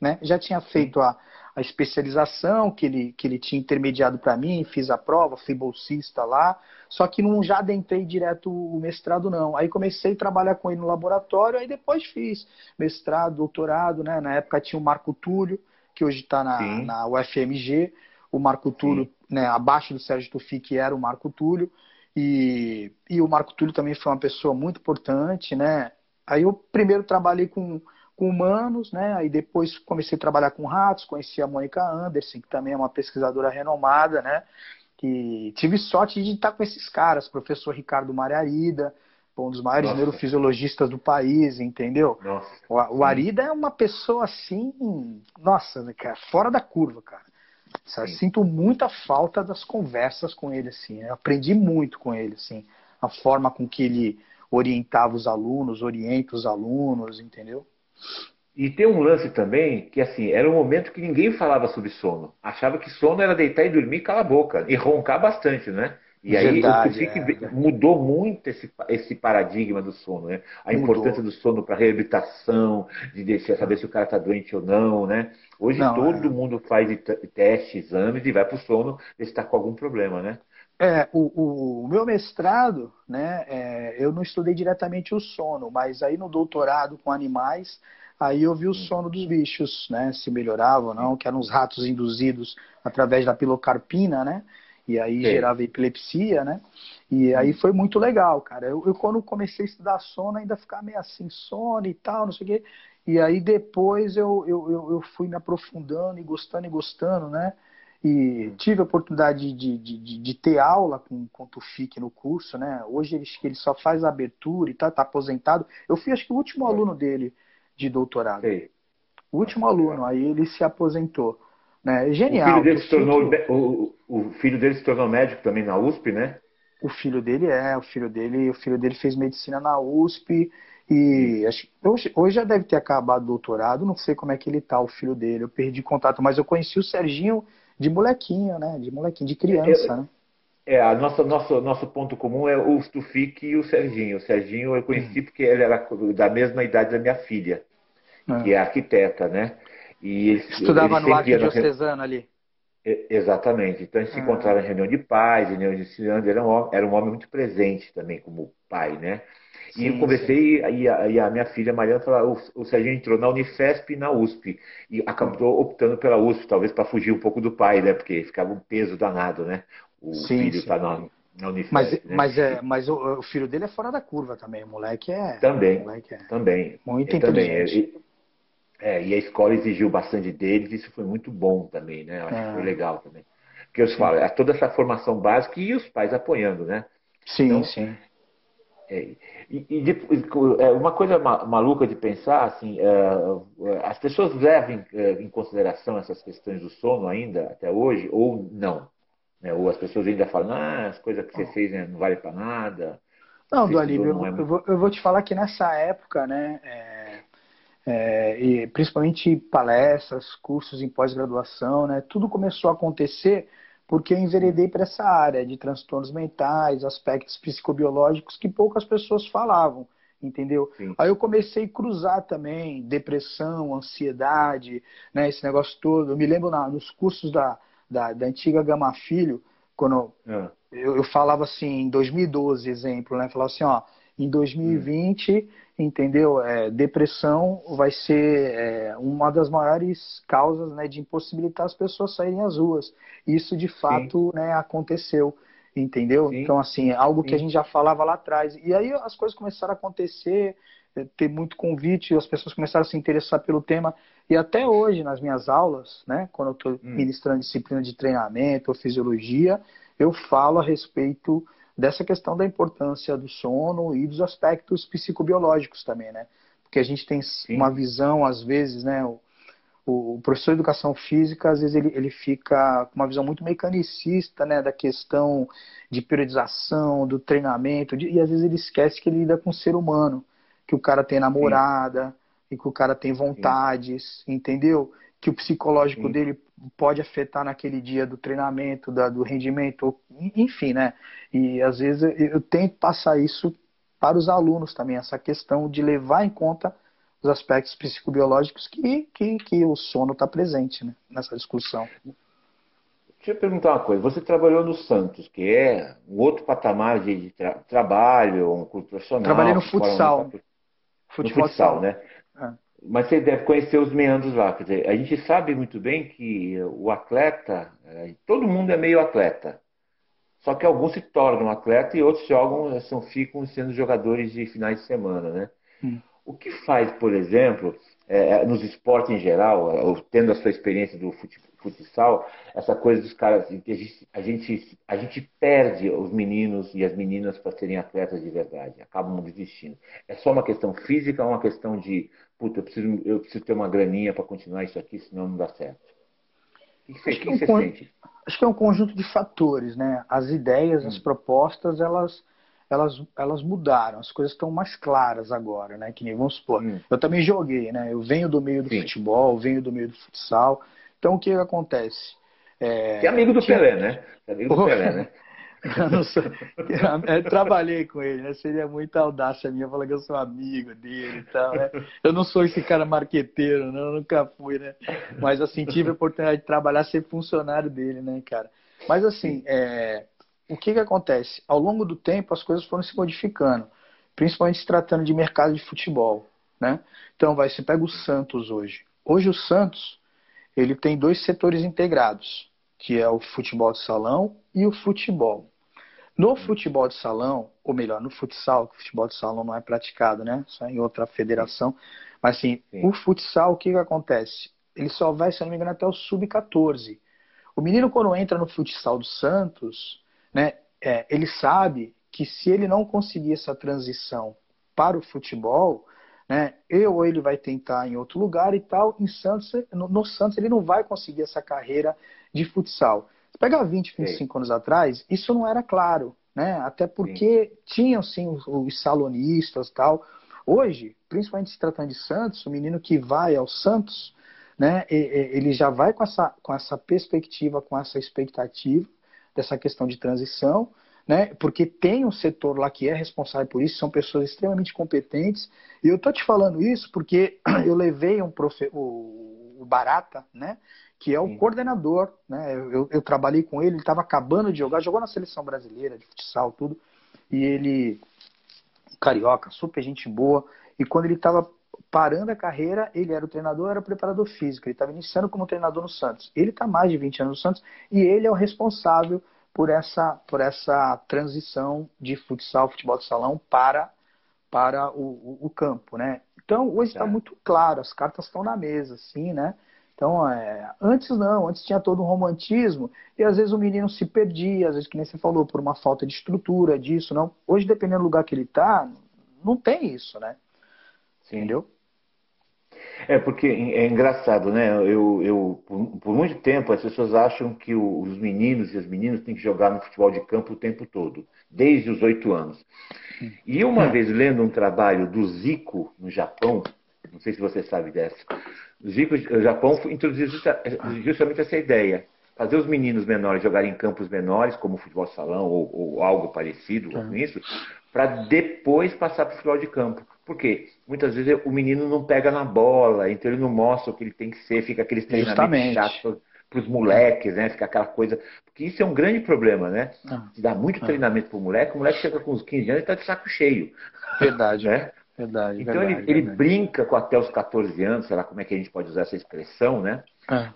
né? Já tinha feito a, a especialização que ele, que ele tinha intermediado para mim, fiz a prova, fui bolsista lá, só que não já adentrei direto o mestrado não. Aí comecei a trabalhar com ele no laboratório, aí depois fiz mestrado, doutorado, né? Na época tinha o Marco Túlio, que hoje está na, na UFMG, o Marco Túlio, né, abaixo do Sérgio Tufi, que era o Marco Túlio, e, e o Marco Túlio também foi uma pessoa muito importante, né? Aí eu primeiro trabalhei com com humanos, né? Aí depois comecei a trabalhar com ratos, conheci a Mônica Anderson, que também é uma pesquisadora renomada, né? E tive sorte de estar com esses caras, professor Ricardo Mariarida, um dos maiores nossa. neurofisiologistas do país, entendeu? Nossa, o, o Arida é uma pessoa assim, nossa, né, cara, fora da curva, cara. Sinto muita falta das conversas com ele, assim. Eu aprendi muito com ele, assim. A forma com que ele orientava os alunos, orienta os alunos, entendeu? E tem um lance também que, assim, era um momento que ninguém falava sobre sono. Achava que sono era deitar e dormir, cala a boca. E roncar bastante, né? E aí Verdade, é. mudou muito esse, esse paradigma do sono, né? A mudou. importância do sono para reabilitação, de deixar, saber se o cara está doente ou não, né? Hoje não, todo é. mundo faz teste, exames e vai para o sono ver se está com algum problema, né? É, o, o, meu mestrado, né, é, eu não estudei diretamente o sono, mas aí no doutorado com animais, aí eu vi o sono dos bichos, né, se melhorava ou não, que eram os ratos induzidos através da pilocarpina, né, e aí Sim. gerava epilepsia, né, e aí foi muito legal, cara. Eu, eu, quando comecei a estudar sono ainda ficava meio assim, sono e tal, não sei o quê, e aí depois eu, eu, eu fui me aprofundando e gostando e gostando, né, e tive a oportunidade de, de, de, de, ter aula com, com o Tufik no curso, né? Hoje ele, ele só faz a abertura e tá, tá aposentado. Eu fui, acho que, o último aluno dele de doutorado. Sei. O último aluno, aí ele se aposentou. Né? Genial. O filho, dele se tornou, o, o filho dele se tornou médico também na USP, né? O filho dele é, o filho dele, o filho dele fez medicina na USP e acho, hoje, hoje já deve ter acabado o doutorado, não sei como é que ele tá, o filho dele. Eu perdi contato, mas eu conheci o Serginho de molequinho, né? De molequinho, de criança, é, né? É, a nossa, nosso, nosso ponto comum é o Stufik e o Serginho. O Serginho eu conheci hum. porque ele era da mesma idade da minha filha, é. que é arquiteta, né? E ele, Estudava ele no Arquidiocesano ali. Exatamente. Então a gente se ah. encontrava em reunião de pais, reunião de ensinando. Era um, era um homem muito presente também como pai, né? Sim, e eu conversei e a, e a, minha filha Mariana falou, o, o Serginho entrou na Unifesp e na USP e acabou optando pela USP, talvez para fugir um pouco do pai, né? Porque ficava um peso danado, né? O sim, filho está na, na Unifesp. Mas, né? mas, é, mas o, o, filho dele é fora da curva também, o moleque é. Também. Moleque é também. Muito inteligente. Também. É, e a escola exigiu bastante deles, isso foi muito bom também, né? Eu acho é. que foi legal também. Porque eu falo, é toda essa formação básica e os pais apoiando, né? Sim, então, sim. É, e, e de, é, uma coisa maluca de pensar, assim, é, é, as pessoas levam em consideração essas questões do sono ainda até hoje ou não? Né? Ou as pessoas ainda falam, ah, as coisas que você fez né, não vale para nada. Não, do Alívio, eu, eu, vou, eu vou te falar que nessa época, né, é, é, e principalmente palestras, cursos em pós-graduação, né, tudo começou a acontecer porque eu enveredei para essa área de transtornos mentais, aspectos psicobiológicos que poucas pessoas falavam, entendeu? Sim. Aí eu comecei a cruzar também depressão, ansiedade, né, esse negócio todo. Eu me lembro na, nos cursos da, da, da antiga Gama Filho, quando é. eu, eu, falava assim, em 2012, exemplo, né, falava assim, ó, em 2020 entendeu? É, depressão vai ser é, uma das maiores causas né, de impossibilitar as pessoas saírem às ruas. Isso de fato né, aconteceu, entendeu? Sim. Então, assim, é algo Sim. que a gente já falava lá atrás. E aí as coisas começaram a acontecer, é, ter muito convite, as pessoas começaram a se interessar pelo tema. E até hoje, nas minhas aulas, né, quando eu estou hum. ministrando disciplina de treinamento ou fisiologia, eu falo a respeito dessa questão da importância do sono e dos aspectos psicobiológicos também, né? Porque a gente tem Sim. uma visão, às vezes, né? O, o, professor de educação física, às vezes, ele, ele fica com uma visão muito mecanicista, né? Da questão de periodização, do treinamento, de, e às vezes ele esquece que ele lida com o ser humano, que o cara tem namorada, Sim. e que o cara tem vontades, Sim. entendeu? Que o psicológico dele pode afetar naquele dia do treinamento, da, do rendimento, enfim, né? E às vezes eu, eu tento passar isso para os alunos também, essa questão de levar em conta os aspectos psicobiológicos que, que, que o sono está presente né, nessa discussão. Deixa eu perguntar uma coisa. Você trabalhou no Santos, que é um outro patamar de tra trabalho, um curso profissional. Trabalhei no futsal. No futsal, né? É mas você deve conhecer os meandros lá. Quer dizer, a gente sabe muito bem que o atleta, é, todo mundo é meio atleta. Só que alguns se tornam atleta e outros jogam, são, ficam sendo jogadores de finais de semana, né? Hum. O que faz, por exemplo, é, nos esportes em geral, tendo a sua experiência do futsal, essa coisa dos caras, a gente, a gente, a gente perde os meninos e as meninas para serem atletas de verdade, acabam desistindo. É só uma questão física uma questão de, puta, eu preciso, eu preciso ter uma graninha para continuar isso aqui, senão não dá certo? O que você, acho que, que é um sente? Acho que é um conjunto de fatores, né? As ideias, hum. as propostas, elas elas, elas mudaram, as coisas estão mais claras agora, né? Que nem vamos supor. Hum. Eu também joguei, né? Eu venho do meio do Sim. futebol, venho do meio do futsal. Então o que acontece? É, é amigo do tinha... Pelé, né? É amigo do Pelé, né? eu, sou... eu trabalhei com ele, né? Seria muita audácia minha falar que eu sou amigo dele e tal, né? Eu não sou esse cara marqueteiro? Eu nunca fui, né? Mas assim, tive a oportunidade de trabalhar, ser funcionário dele, né, cara? Mas assim, é... o que que acontece? Ao longo do tempo, as coisas foram se modificando, principalmente se tratando de mercado de futebol, né? Então, vai, você pega o Santos hoje. Hoje o Santos, ele tem dois setores integrados, que é o futebol de salão e o futebol. No futebol de salão, ou melhor, no futsal, que o futebol de salão não é praticado, né? Só em outra federação. Mas assim, Sim. o futsal, o que, que acontece? Ele só vai, se não me engano, até o sub-14. O menino, quando entra no futsal do Santos, né, é, ele sabe que se ele não conseguir essa transição para o futebol, né? Eu ou ele vai tentar em outro lugar e tal. Em Santos, no, no Santos ele não vai conseguir essa carreira de futsal. Se pegar 20, 25 sim. anos atrás, isso não era claro, né? Até porque sim. tinham sim os, os salonistas tal. Hoje, principalmente se tratando de Santos, o menino que vai ao Santos, né? Ele já vai com essa, com essa perspectiva, com essa expectativa dessa questão de transição né? Porque tem um setor lá que é responsável por isso, são pessoas extremamente competentes. E eu tô te falando isso porque eu levei um profe... o, o Barata, né? Que é o Sim. coordenador, né? Eu, eu, trabalhei com ele, ele estava acabando de jogar, jogou na seleção brasileira de futsal, tudo. E ele carioca, super gente boa. E quando ele estava parando a carreira, ele era o treinador, era o preparador físico. Ele estava iniciando como treinador no Santos. Ele está mais de 20 anos no Santos e ele é o responsável por essa, por essa transição de futsal, futebol de salão para, para o, o, o campo, né? Então, hoje está é. muito claro, as cartas estão na mesa, assim, né? Então, é, antes não, antes tinha todo um romantismo e às vezes o menino se perdia, às vezes, que nem você falou, por uma falta de estrutura, disso, não. Hoje, dependendo do lugar que ele está, não tem isso, né? Sim. Entendeu? É, porque é engraçado, né? Eu, eu por, por, muito tempo as pessoas acham que os meninos e as meninas têm que jogar no futebol de campo o tempo todo, desde os oito anos. E uma é. vez lendo um trabalho do Zico no Japão, não sei se você sabe dessa, Zico, o Japão introduziu justamente essa ideia fazer os meninos menores jogarem em campos menores, como futebol salão ou, ou algo parecido com isso, para depois passar para o futebol de campo. Por quê? Muitas vezes o menino não pega na bola, então ele não mostra o que ele tem que ser, fica aqueles treinamentos chatos para os moleques, né? Fica aquela coisa. Porque isso é um grande problema, né? Ah, dá muito ah. treinamento para o moleque, o moleque chega com uns 15 anos e está de saco cheio. Verdade, né? Verdade, então verdade, ele, ele brinca com até os 14 anos, sei lá como é que a gente pode usar essa expressão, né?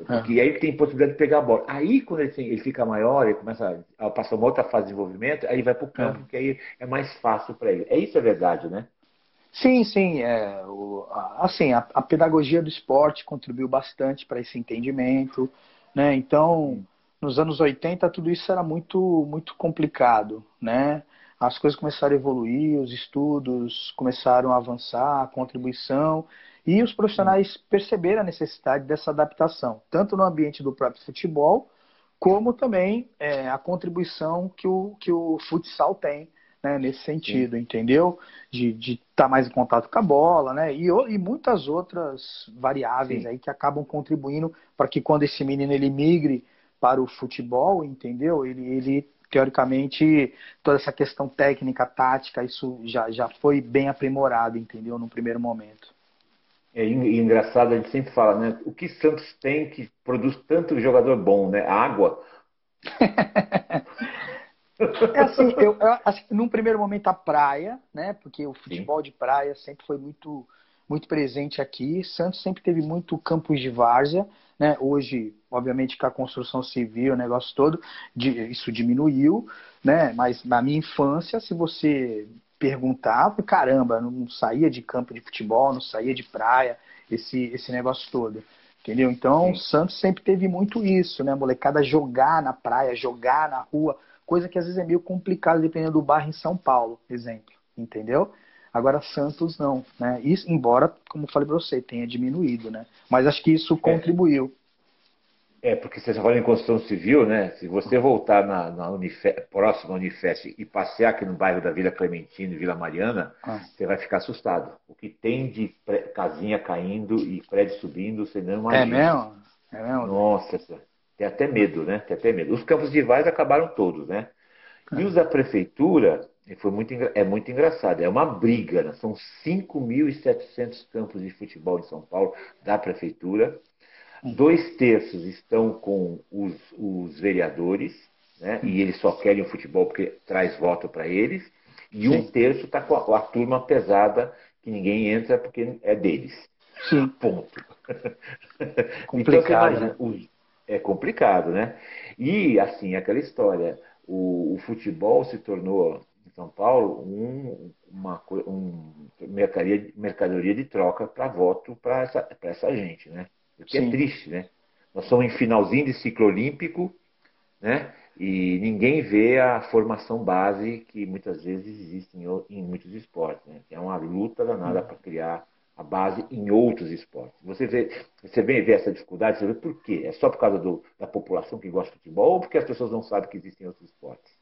Porque é. aí tem possibilidade de pegar a bola. Aí quando ele, ele, fica maior, ele começa a passar uma outra fase de desenvolvimento, aí ele vai para o campo, é. que aí é mais fácil para ele. É isso é verdade, né? Sim, sim. É, o, assim, a, a, pedagogia do esporte contribuiu bastante para esse entendimento. Né? Então, nos anos 80, tudo isso era muito, muito complicado. Né? As coisas começaram a evoluir, os estudos começaram a avançar, a contribuição, e os profissionais perceberam a necessidade dessa adaptação, tanto no ambiente do próprio futebol, como também é, a contribuição que o, que o futsal tem né, nesse sentido, Sim. entendeu? De estar tá mais em contato com a bola, né? E, e muitas outras variáveis Sim. aí que acabam contribuindo para que quando esse menino ele migre para o futebol, entendeu? Ele, ele teoricamente toda essa questão técnica, tática, isso já, já foi bem aprimorado, entendeu? No primeiro momento. É engraçado, a gente sempre fala, né? O que Santos tem que produz tanto jogador bom, né? Água. É assim, eu, assim, num primeiro momento a praia, né? Porque o futebol Sim. de praia sempre foi muito, muito presente aqui. Santos sempre teve muito campos de várzea, né? Hoje, obviamente, com a construção civil, o negócio todo, isso diminuiu, né? Mas na minha infância, se você perguntava, caramba, não saía de campo de futebol, não saía de praia, esse, esse negócio todo. Entendeu? Então, Sim. Santos sempre teve muito isso, né? molecada jogar na praia, jogar na rua coisa que às vezes é meio complicado dependendo do bairro em São Paulo, exemplo, entendeu? Agora Santos não, né? Isso, embora, como falei para você, tenha diminuído, né? Mas acho que isso contribuiu. É, porque você falando em construção civil, né? Se você voltar na, na Unifest, próximo à Unifest e passear aqui no bairro da Vila Clementino e Vila Mariana, ah. você vai ficar assustado. O que tem de pré, casinha caindo e prédio subindo, você não imagina. É mesmo? É mesmo? Nossa, tem até medo, né? Tem até medo. Os campos de Vaz acabaram todos, né? E os da prefeitura, foi muito, é muito engraçado, é uma briga, né? são 5.700 campos de futebol em São Paulo da prefeitura, dois terços estão com os, os vereadores, né? e eles só querem o futebol porque traz voto para eles, e um terço está com a, a, turma pesada, que ninguém entra porque é deles. Sim. Ponto. Complicado. Então, imagina, né? é complicado, né? E, assim, aquela história, o, o futebol se tornou, em São Paulo, um, uma um, mercadoria, mercadoria de troca para voto para essa, essa gente, né? O que é Sim. é triste, né? Nós somos em finalzinho de ciclo olímpico, né? E ninguém vê a formação base que muitas vezes existe em, em muitos esportes, né? É uma luta danada para criar a base em outros esportes. Você vê, você vê, vê essa dificuldade, você vê por quê? É só por causa do, da população que gosta de futebol ou porque as pessoas não sabem que existem outros esportes?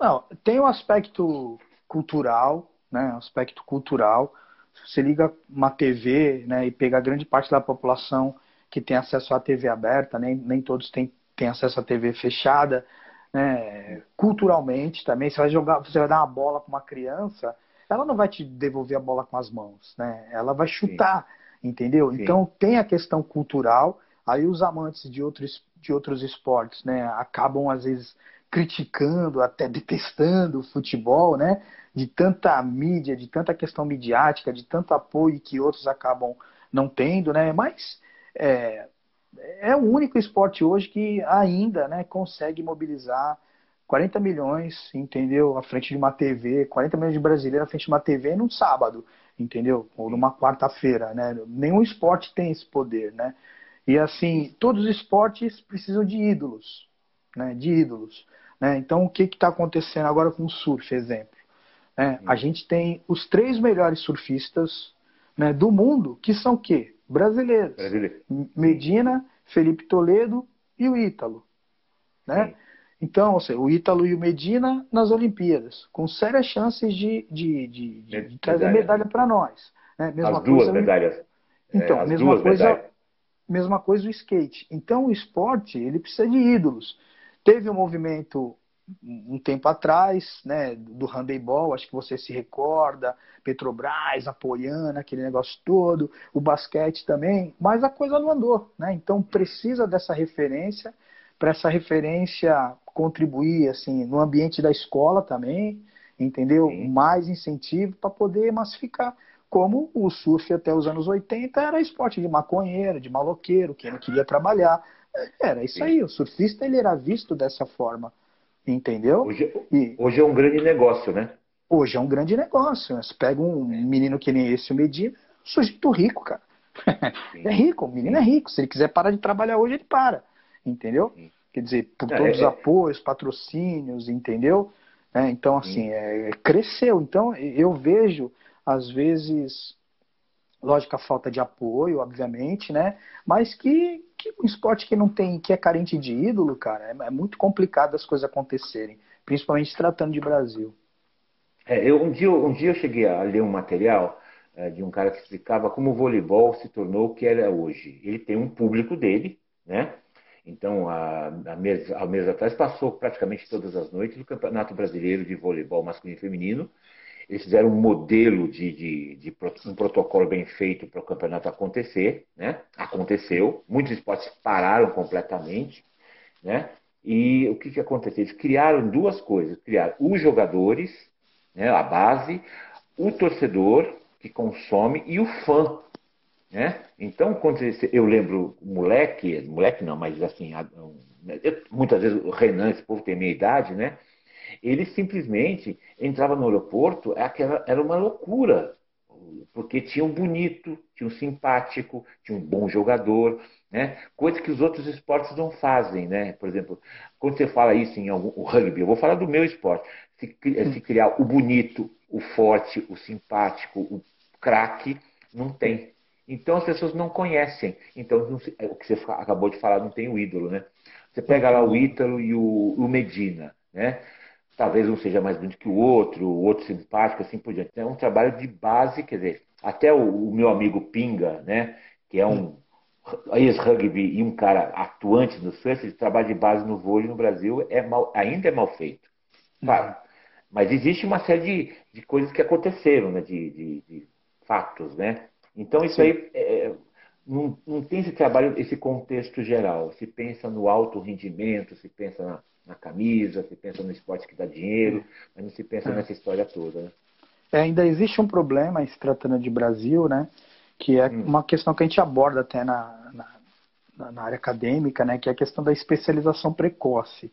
Não, tem um aspecto cultural, né? Um aspecto cultural. Se você liga uma TV, né, e pega grande parte da população que tem acesso à TV aberta, nem, nem todos têm, têm acesso à TV fechada, né? Culturalmente também, você vai jogar, você vai dar uma bola para uma criança, ela não vai te devolver a bola com as mãos, né? Ela vai chutar, Sim. entendeu? Sim. Então tem a questão cultural, aí os amantes de outros, de outros esportes, né, acabam às vezes criticando, até detestando o futebol, né? de tanta mídia, de tanta questão midiática, de tanto apoio que outros acabam não tendo, né? Mas é, é o único esporte hoje que ainda né, consegue mobilizar 40 milhões, entendeu? À frente de uma TV, 40 milhões de brasileiros à frente de uma TV num sábado, entendeu? Ou numa quarta-feira, né? Nenhum esporte tem esse poder, né? E assim, todos os esportes precisam de ídolos, né? De ídolos. Né? Então, o que está acontecendo agora com o surf, exemplo? Né? A gente tem os três melhores surfistas né, do mundo, que são o quê? Brasileiros. Brasileiro. Medina, Felipe Toledo e o Ítalo. Né? Então, ou seja, o Ítalo e o Medina nas Olimpíadas, com sérias chances de, de, de, de, de trazer medalha, medalha para nós. Né? Mesma As duas medalhas. Então, é, mesma coisa. Medalhas. Mesma coisa o skate. Então, o esporte ele precisa de ídolos. Teve um movimento um tempo atrás, né, do handebol, acho que você se recorda, Petrobras apoiando aquele negócio todo, o basquete também, mas a coisa não andou, né? Então precisa dessa referência, para essa referência contribuir assim no ambiente da escola também, entendeu? Sim. Mais incentivo para poder massificar. Como o surf até os anos 80 era esporte de maconheiro, de maloqueiro, que não queria trabalhar. Era isso aí, o surfista ele era visto dessa forma, entendeu? Hoje, e, hoje é um grande negócio, né? Hoje é um grande negócio. Você pega um menino que nem esse, o Medina, sujeito rico, cara. é rico, o menino é rico. Se ele quiser parar de trabalhar hoje, ele para, entendeu? Sim. Quer dizer, por é, todos os é, é. apoios, patrocínios, entendeu? É, então, assim, é, cresceu. Então, eu vejo, às vezes, lógico, a falta de apoio, obviamente, né? Mas que, que um esporte que não tem, que é carente de ídolo, cara, é, é muito complicado as coisas acontecerem, principalmente tratando de Brasil. É, eu, um, dia, um dia eu cheguei a ler um material é, de um cara que explicava como o voleibol se tornou o que era hoje. Ele tem um público dele, né? Então, há, há meses atrás, passou praticamente todas as noites no Campeonato Brasileiro de Voleibol Masculino e Feminino, eles fizeram um modelo de, de, de, um protocolo bem feito para o campeonato acontecer, né? Aconteceu. Muitos esportes pararam completamente, né? E o que, que aconteceu? Eles criaram duas coisas: criaram os jogadores, né? A base, o torcedor que consome e o fã, né? Então, quando eu lembro moleque, moleque não, mas assim, eu, muitas vezes o Renan, esse povo tem minha idade, né? Ele simplesmente entrava no aeroporto, é era uma loucura, porque tinha um bonito, tinha um simpático, tinha um bom jogador, né? Coisa que os outros esportes não fazem, né? Por exemplo, quando você fala isso em algum o rugby, eu vou falar do meu esporte, se, se criar o bonito, o forte, o simpático, o craque, não tem. Então as pessoas não conhecem. Então se, é o que você acabou de falar não tem o ídolo, né? Você pega lá o Ítalo e o, o Medina, né? Talvez um seja mais bonito que o outro, o outro simpático, assim por diante. É um trabalho de base, quer dizer, até o, o meu amigo Pinga, né, que é um ex-rugby e um cara atuante no surf, trabalho de base no vôlei no Brasil é mal, ainda é mal feito. Claro. Mas existe uma série de, de coisas que aconteceram, né, de, de, de fatos, né? Então isso Sim. aí é, não, não tem esse trabalho, esse contexto geral. Se pensa no alto rendimento, se pensa na, na camisa, se pensa no esporte que dá dinheiro, mas não se pensa é. nessa história toda. Né? É, ainda existe um problema, se tratando de Brasil, né? Que é hum. uma questão que a gente aborda até na, na, na, área acadêmica, né? Que é a questão da especialização precoce.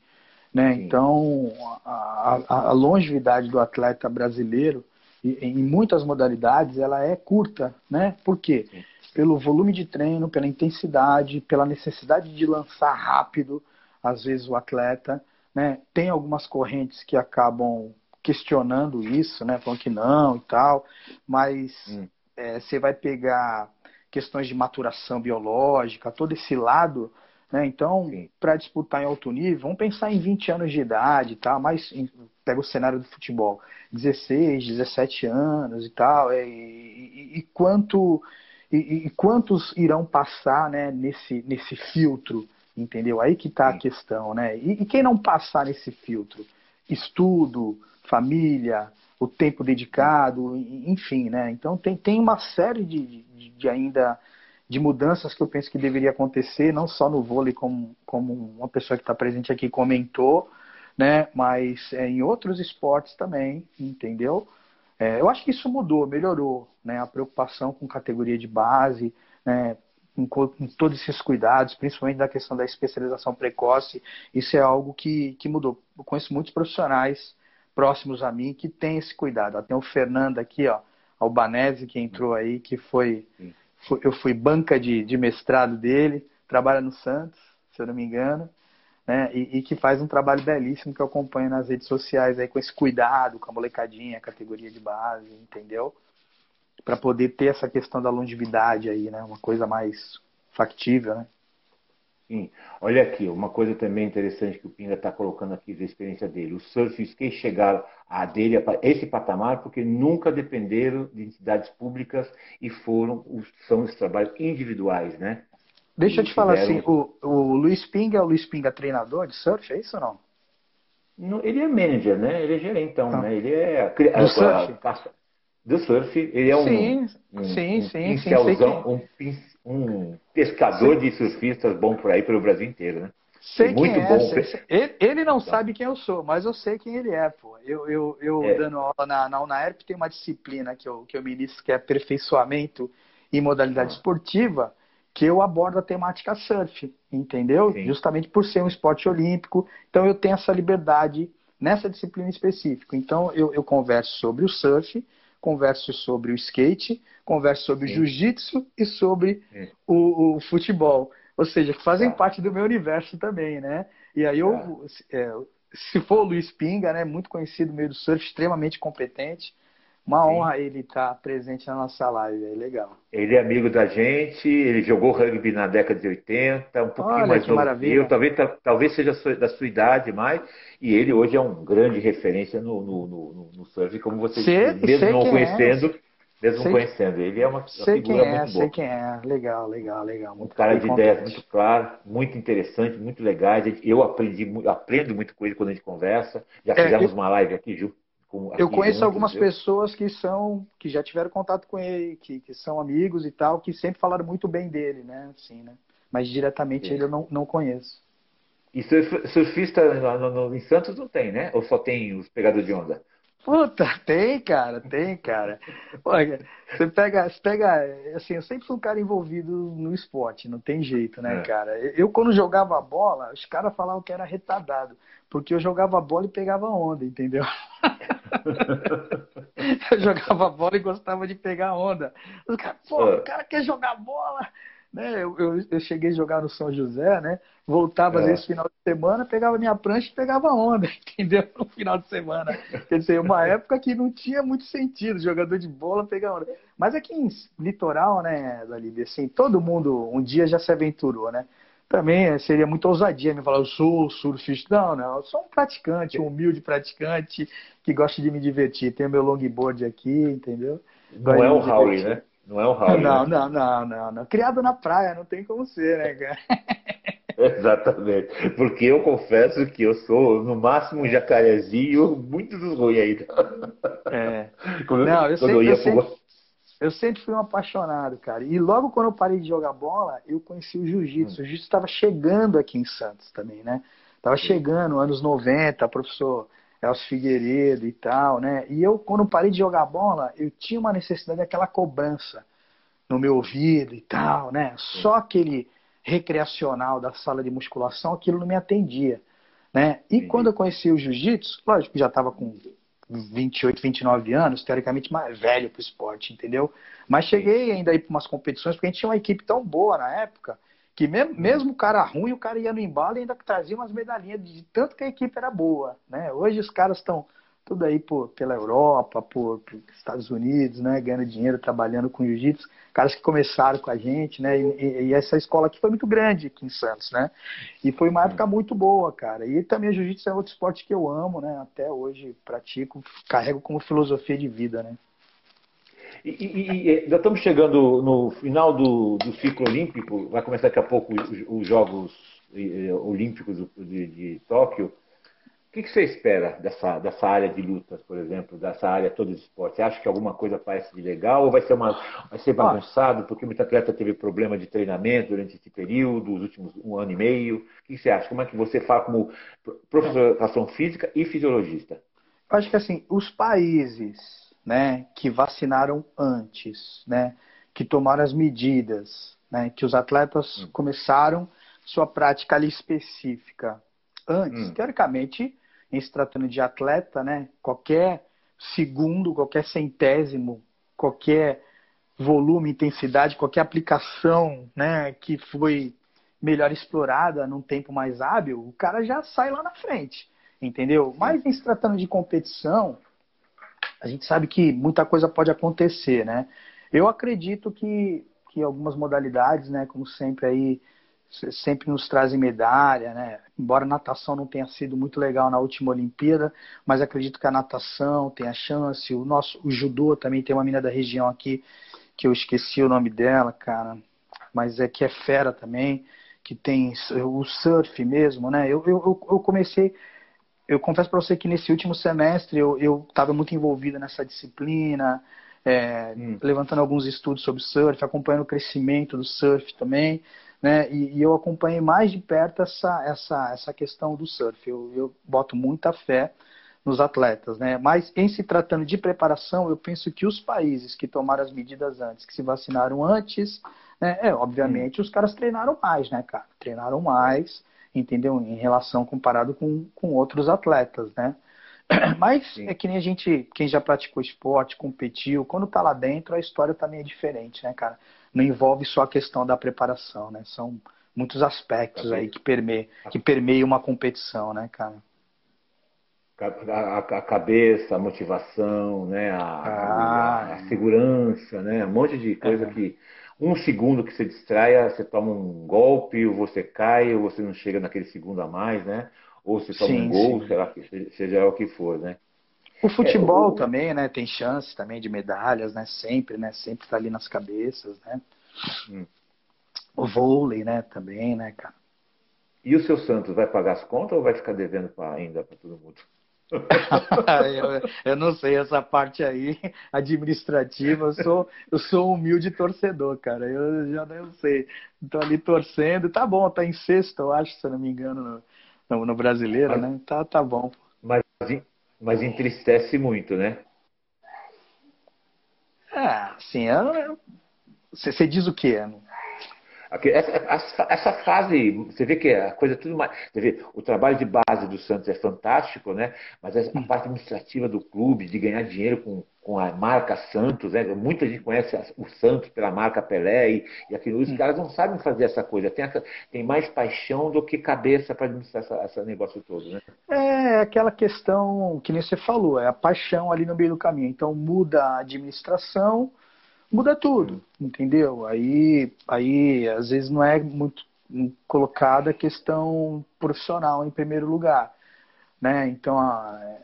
Né? Então, a, a, a longevidade do atleta brasileiro, em muitas modalidades, ela é curta, né? Por quê? Sim. Pelo volume de treino, pela intensidade, pela necessidade de lançar rápido, às vezes o atleta, né? Tem algumas correntes que acabam questionando isso, né? Falando que não e tal, mas hum. é, você vai pegar questões de maturação biológica, todo esse lado, né? Então, para disputar em alto nível, vamos pensar em 20 anos de idade e tal, mas em, pega o cenário do futebol, 16, 17 anos e tal, é, e, e, e quanto e, e, quantos irão passar né, nesse, nesse filtro Entendeu? Aí que está a questão, né? E, e, quem não passar nesse filtro? Estudo, família, o tempo dedicado, enfim, né? Então tem, tem uma série de, de, de ainda de mudanças que eu penso que deveria acontecer, não só no vôlei, como, como uma pessoa que está presente aqui comentou, né? Mas é, em outros esportes também, entendeu? É, eu acho que isso mudou, melhorou, né? A preocupação com categoria de base, né? Com, com, todos esses cuidados, principalmente da questão da especialização precoce, isso é algo que, que mudou. Eu conheço muitos profissionais próximos a mim que têm esse cuidado. Tem o Fernando aqui, ó, Albanese, que entrou aí, que foi, foi eu fui banca de, de mestrado dele, trabalha no Santos, se eu não me engano né? E, e, que faz um trabalho belíssimo que eu acompanho nas redes sociais aí com esse cuidado com a molecadinha, a categoria de base, entendeu? Para poder ter essa questão da longevidade aí, né? Uma coisa mais factível, né? Sim. Olha aqui, uma coisa também interessante que o Pinga está colocando aqui da experiência dele. O surf e o skate chegaram a dele a esse patamar porque nunca dependeram de entidades públicas e foram são os trabalhos individuais, né? Deixa eu te falar assim, o, o Luiz Pinga é o Luiz Pinga treinador de surf, é isso ou não? ele é manager, né? Ele é gerentão, tá. né? Ele é a, surf. A, a, do surf, ele é um sim, um, sim, um, sim, sim, um, um pescador de surfistas bom por aí pelo Brasil inteiro, né? Sei muito quem é, bom. Sei, ele, ele, não então. sabe quem eu sou, mas eu sei quem ele é, pô. Eu, eu, eu é. dando aula na, na UNAERP tem uma disciplina que eu, que eu ministro que é aperfeiçoamento em modalidade ah. esportiva que eu abordo a temática surf, entendeu? Sim. Justamente por ser um esporte olímpico. Então eu tenho essa liberdade nessa disciplina específica. Então eu, eu converso sobre o surf, converso sobre o skate, converso sobre o jiu-jitsu e sobre o, o, futebol. Ou seja, que fazem parte do meu universo também, né? E aí eu, é, se for o Luiz Pinga, né, muito conhecido no meio do surf, extremamente competente, uma Sim. honra ele estar presente na nossa live, é legal. Ele é amigo da gente, ele jogou rugby na década de 80, um pouquinho Olha, mais novo maravilha. que eu, talvez, talvez seja da sua idade mais, e ele hoje é um grande referência no, no, no, no surf, como você disse, mesmo não conhecendo, é. mesmo sei, conhecendo. Ele é uma, uma sei figura quem é, muito boa. Sei quem é, legal, legal, legal. Um cara de ideias muito claro, muito interessante, muito legais. Eu aprendi, aprendo muito com ele quando a gente conversa. Já é, fizemos é, uma live aqui, Ju eu conheço algumas pessoas que são que já tiveram contato com ele, que, que são amigos e tal, que sempre falaram muito bem dele, né? Assim, né? Mas diretamente ele eu não, não conheço. E surfista no, no, em Santos não tem, né? Ou só tem os pegadores de onda? Puta, tem, cara, tem, cara. Olha, você pega, você pega, assim, eu sempre fui um cara envolvido no esporte, não tem jeito, né, é. cara? Eu, quando jogava bola, os caras falavam que era retardado, porque eu jogava bola e pegava onda, entendeu? eu jogava bola e gostava de pegar onda. Os caras, pô, é. o cara quer jogar bola, né? Eu, eu, eu, cheguei a jogar no São José, né? Voltava é. às vezes final de semana, pegava minha prancha e pegava onda, entendeu? No final de semana. Quer dizer, uma época que não tinha muito sentido jogador de bola pegar onda. Mas aqui em litoral, né, Dalíbia, assim, todo mundo um dia já se aventurou, né? Também seria muito ousadia me falar, eu sou surfista. Não, não, eu sou um praticante, um humilde praticante que gosta de me divertir. Tenho meu longboard aqui, entendeu? Não é o Howley, né? Não é o Raul. Não, né? não, não, não, não. Criado na praia, não tem como ser, né, cara? Exatamente. Porque eu confesso que eu sou, no máximo, um jacarezinho, muito dos ruins aí. É. Quando, não, eu, sempre, eu, eu, sempre, eu, sempre, fui um apaixonado, cara. E logo quando eu parei de jogar bola, eu conheci o jiu-jitsu. Hum. O jiu-jitsu estava chegando aqui em Santos também, né? Tava chegando, anos 90, professor Elcio Figueiredo e tal, né? E eu, quando parei de jogar bola, eu tinha uma necessidade daquela cobrança no meu ouvido e tal, né? Só aquele recreacional da sala de musculação, aquilo não me atendia, né? E quando eu conheci o jiu-jitsu, lógico que já estava com 28, 29 anos, teoricamente mais velho para o esporte, entendeu? Mas cheguei ainda aí para umas competições, porque a gente tinha uma equipe tão boa na época, que mesmo, o cara ruim, o cara ia no embalo e ainda trazia umas medalhinhas de tanto que a equipe era boa, né? Hoje os caras estão tudo aí por, pela Europa, por, por, Estados Unidos, né? Ganhando dinheiro, trabalhando com jiu-jitsu. Caras que começaram com a gente, né? E, e, essa escola aqui foi muito grande aqui em Santos, né? E foi uma época muito boa, cara. E também o jiu-jitsu é outro esporte que eu amo, né? Até hoje pratico, carrego como filosofia de vida, né? E, e, e, já estamos chegando no final do, do ciclo olímpico, vai começar daqui a pouco os, os Jogos Olímpicos de, de Tóquio. O que, que você espera dessa, dessa área de lutas, por exemplo, dessa área toda de esporte? Você acha que alguma coisa parece de legal ou vai ser, uma, vai ser bagunçado porque muito atleta teve problema de treinamento durante esse período, os últimos um ano e meio? O que você acha? Como é que você fala como professor de educação física e fisiologista? Eu acho que assim, os países né, que vacinaram antes, né, que tomaram as medidas, né, que os atletas hum. começaram sua prática ali específica antes, hum. teoricamente em se tratando de atleta, né? Qualquer segundo, qualquer centésimo, qualquer volume, intensidade, qualquer aplicação, né, que foi melhor explorada num tempo mais hábil, o cara já sai lá na frente, entendeu? Mas em se tratando de competição, a gente sabe que muita coisa pode acontecer, né? Eu acredito que, que algumas modalidades, né, como sempre aí sempre nos trazem medalha, né? Embora a natação não tenha sido muito legal na última Olimpíada, mas acredito que a natação tem a chance. O nosso o judô também tem uma menina da região aqui que eu esqueci o nome dela, cara, mas é que é fera também, que tem o surf mesmo, né? Eu, eu, eu comecei, eu confesso para você que nesse último semestre eu estava muito envolvido nessa disciplina, é, hum. levantando alguns estudos sobre surf, acompanhando o crescimento do surf também né? E, e, eu acompanhei mais de perto essa, essa, essa questão do surf. Eu, eu boto muita fé nos atletas, né? Mas em se tratando de preparação, eu penso que os países que tomaram as medidas antes, que se vacinaram antes, né? É, obviamente, hum. os caras treinaram mais, né, cara? Treinaram mais, entendeu? Em relação comparado com, com outros atletas, né? Mas Sim. é que nem a gente, quem já praticou esporte, competiu, quando tá lá dentro, a história também é diferente, né, cara? não envolve só a questão da preparação, né? São muitos aspectos aí que permeiam, que permeiam uma competição, né, cara? A, a, cabeça, a motivação, né, a, ah, a, segurança, né, um monte de coisa é. que um segundo que você distrai, você toma um golpe, ou você cai, ou você não chega naquele segundo a mais, né, ou você toma sim, um gol, sim. lá, seja o que for, né. O futebol é, o... também, né? Tem chance também de medalhas, né? Sempre, né? Sempre está ali nas cabeças, né? Hum. O vôlei, né? Também, né, cara? E o seu Santos vai pagar as contas ou vai ficar devendo pra, ainda para todo mundo? Eu, eu, não sei essa parte aí administrativa. Eu sou, eu sou um humilde torcedor, cara. Eu já não sei. Estou ali torcendo. Tá bom, tá em sexto, eu acho, se não me engano, no, no, brasileiro, mas, né? Tá, tá bom. Mas mas entristece muito, né? É, sim. Você, você diz o quê? Essa, essa, fase, você vê que a coisa é tudo mais. Você vê, o trabalho de base do Santos é fantástico, né? Mas a parte administrativa do clube, de ganhar dinheiro com, com a marca Santos, né? muita gente conhece o Santos pela marca Pelé e, e aquilo. Os caras não sabem fazer essa coisa. Tem, essa, tem mais paixão do que cabeça para administrar esse negócio todo, né? É aquela questão que nem você falou, é a paixão ali no meio do caminho. Então muda a administração muda tudo, entendeu? Aí, aí às vezes não é muito colocada a questão profissional em primeiro lugar, né? Então, a,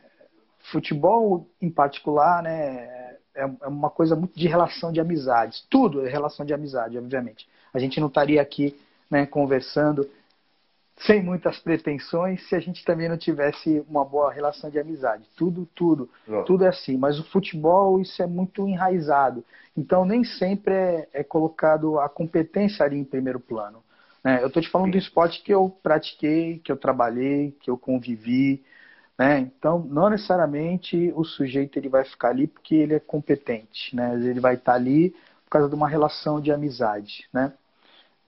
futebol em particular, né, é, é uma coisa muito de relação de amizades. Tudo é relação de amizade, obviamente. A gente não estaria aqui, né, conversando sem muitas pretensões se a gente também não tivesse uma boa relação de amizade. Tudo, tudo, tudo é assim. Mas o futebol, isso é muito enraizado. Então, nem sempre é, é colocado a competência ali em primeiro plano. Né? Eu estou te falando Sim. do esporte que eu pratiquei, que eu trabalhei, que eu convivi. Né? Então, não necessariamente o sujeito ele vai ficar ali porque ele é competente. Né? Ele vai estar ali por causa de uma relação de amizade. Né?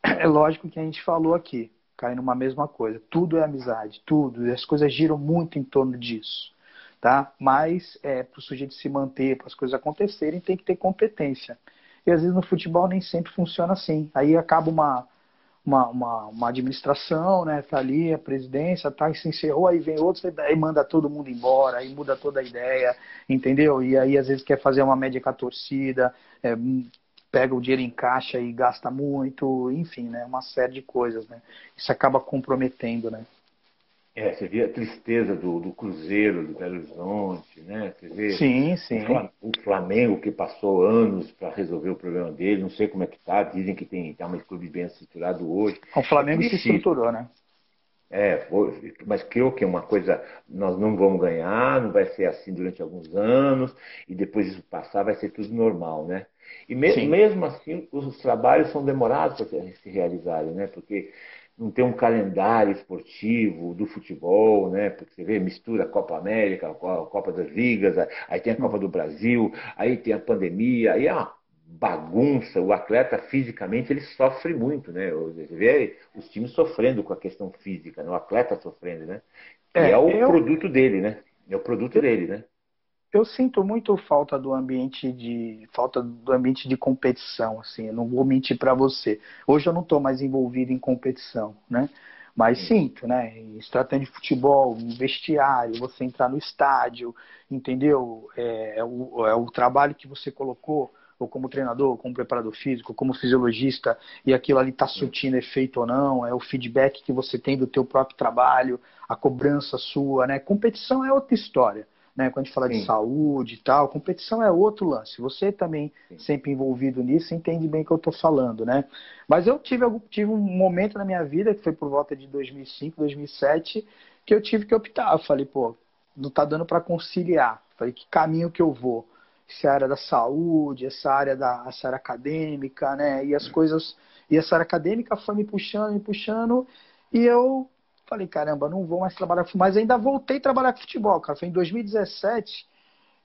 É lógico que a gente falou aqui cai numa mesma coisa. Tudo é amizade, tudo. E as coisas giram muito em torno disso. Tá? Mas é, para o sujeito se manter, para as coisas acontecerem, tem que ter competência. E às vezes no futebol nem sempre funciona assim. Aí acaba uma, uma, uma, uma administração, né? Tá ali a presidência, tá, e se encerrou, aí vem outro, aí manda todo mundo embora, aí muda toda a ideia, entendeu? E aí às vezes quer fazer uma média com a torcida, é, pega o dinheiro em caixa e gasta muito, enfim, né? Uma série de coisas, né? Isso acaba comprometendo, né? É, você vê a tristeza do, do Cruzeiro, do Belo Horizonte, né? Você vê sim, sim. O Flamengo que passou anos para resolver o problema dele, não sei como é que tá, dizem que tem tá um clube bem estruturado hoje. O Flamengo é se estruturou, né? É, mas criou que uma coisa, nós não vamos ganhar, não vai ser assim durante alguns anos, e depois isso passar vai ser tudo normal, né? E me, mesmo assim, os trabalhos são demorados para se realizarem, né? Porque não tem um calendário esportivo do futebol, né? Porque você vê, mistura a Copa América, a Copa das Ligas, aí tem a Copa do Brasil, aí tem a pandemia, aí é uma bagunça, o atleta fisicamente ele sofre muito, né? Você vê os times sofrendo com a questão física, né? o atleta sofrendo, né? É, é o eu... produto dele, né? É o produto dele, né? Eu sinto muito falta do ambiente de falta do ambiente de competição, assim. Eu não vou mentir para você. Hoje eu não estou mais envolvido em competição, né? Mas Sim. sinto, né? Se tratando de futebol, vestiário, você entrar no estádio, entendeu? É, é, o, é o trabalho que você colocou ou como treinador, como preparador físico, ou como fisiologista, e aquilo ali está surtindo efeito ou não, é o feedback que você tem do teu próprio trabalho, a cobrança sua, né? Competição é outra história, né? Quando a gente fala Sim. de saúde e tal, competição é outro lance. Você também Sim. sempre envolvido nisso, entende bem o que eu estou falando, né? Mas eu tive, tive um momento na minha vida, que foi por volta de 2005, 2007, que eu tive que optar. Eu falei, pô, não está dando para conciliar. Eu falei, que caminho que eu vou? essa área da saúde, essa área da essa área acadêmica, né? E as coisas e essa área acadêmica foi me puxando, me puxando, e eu falei, caramba, não vou mais trabalhar com mas ainda voltei a trabalhar com futebol, cara. Foi em 2017,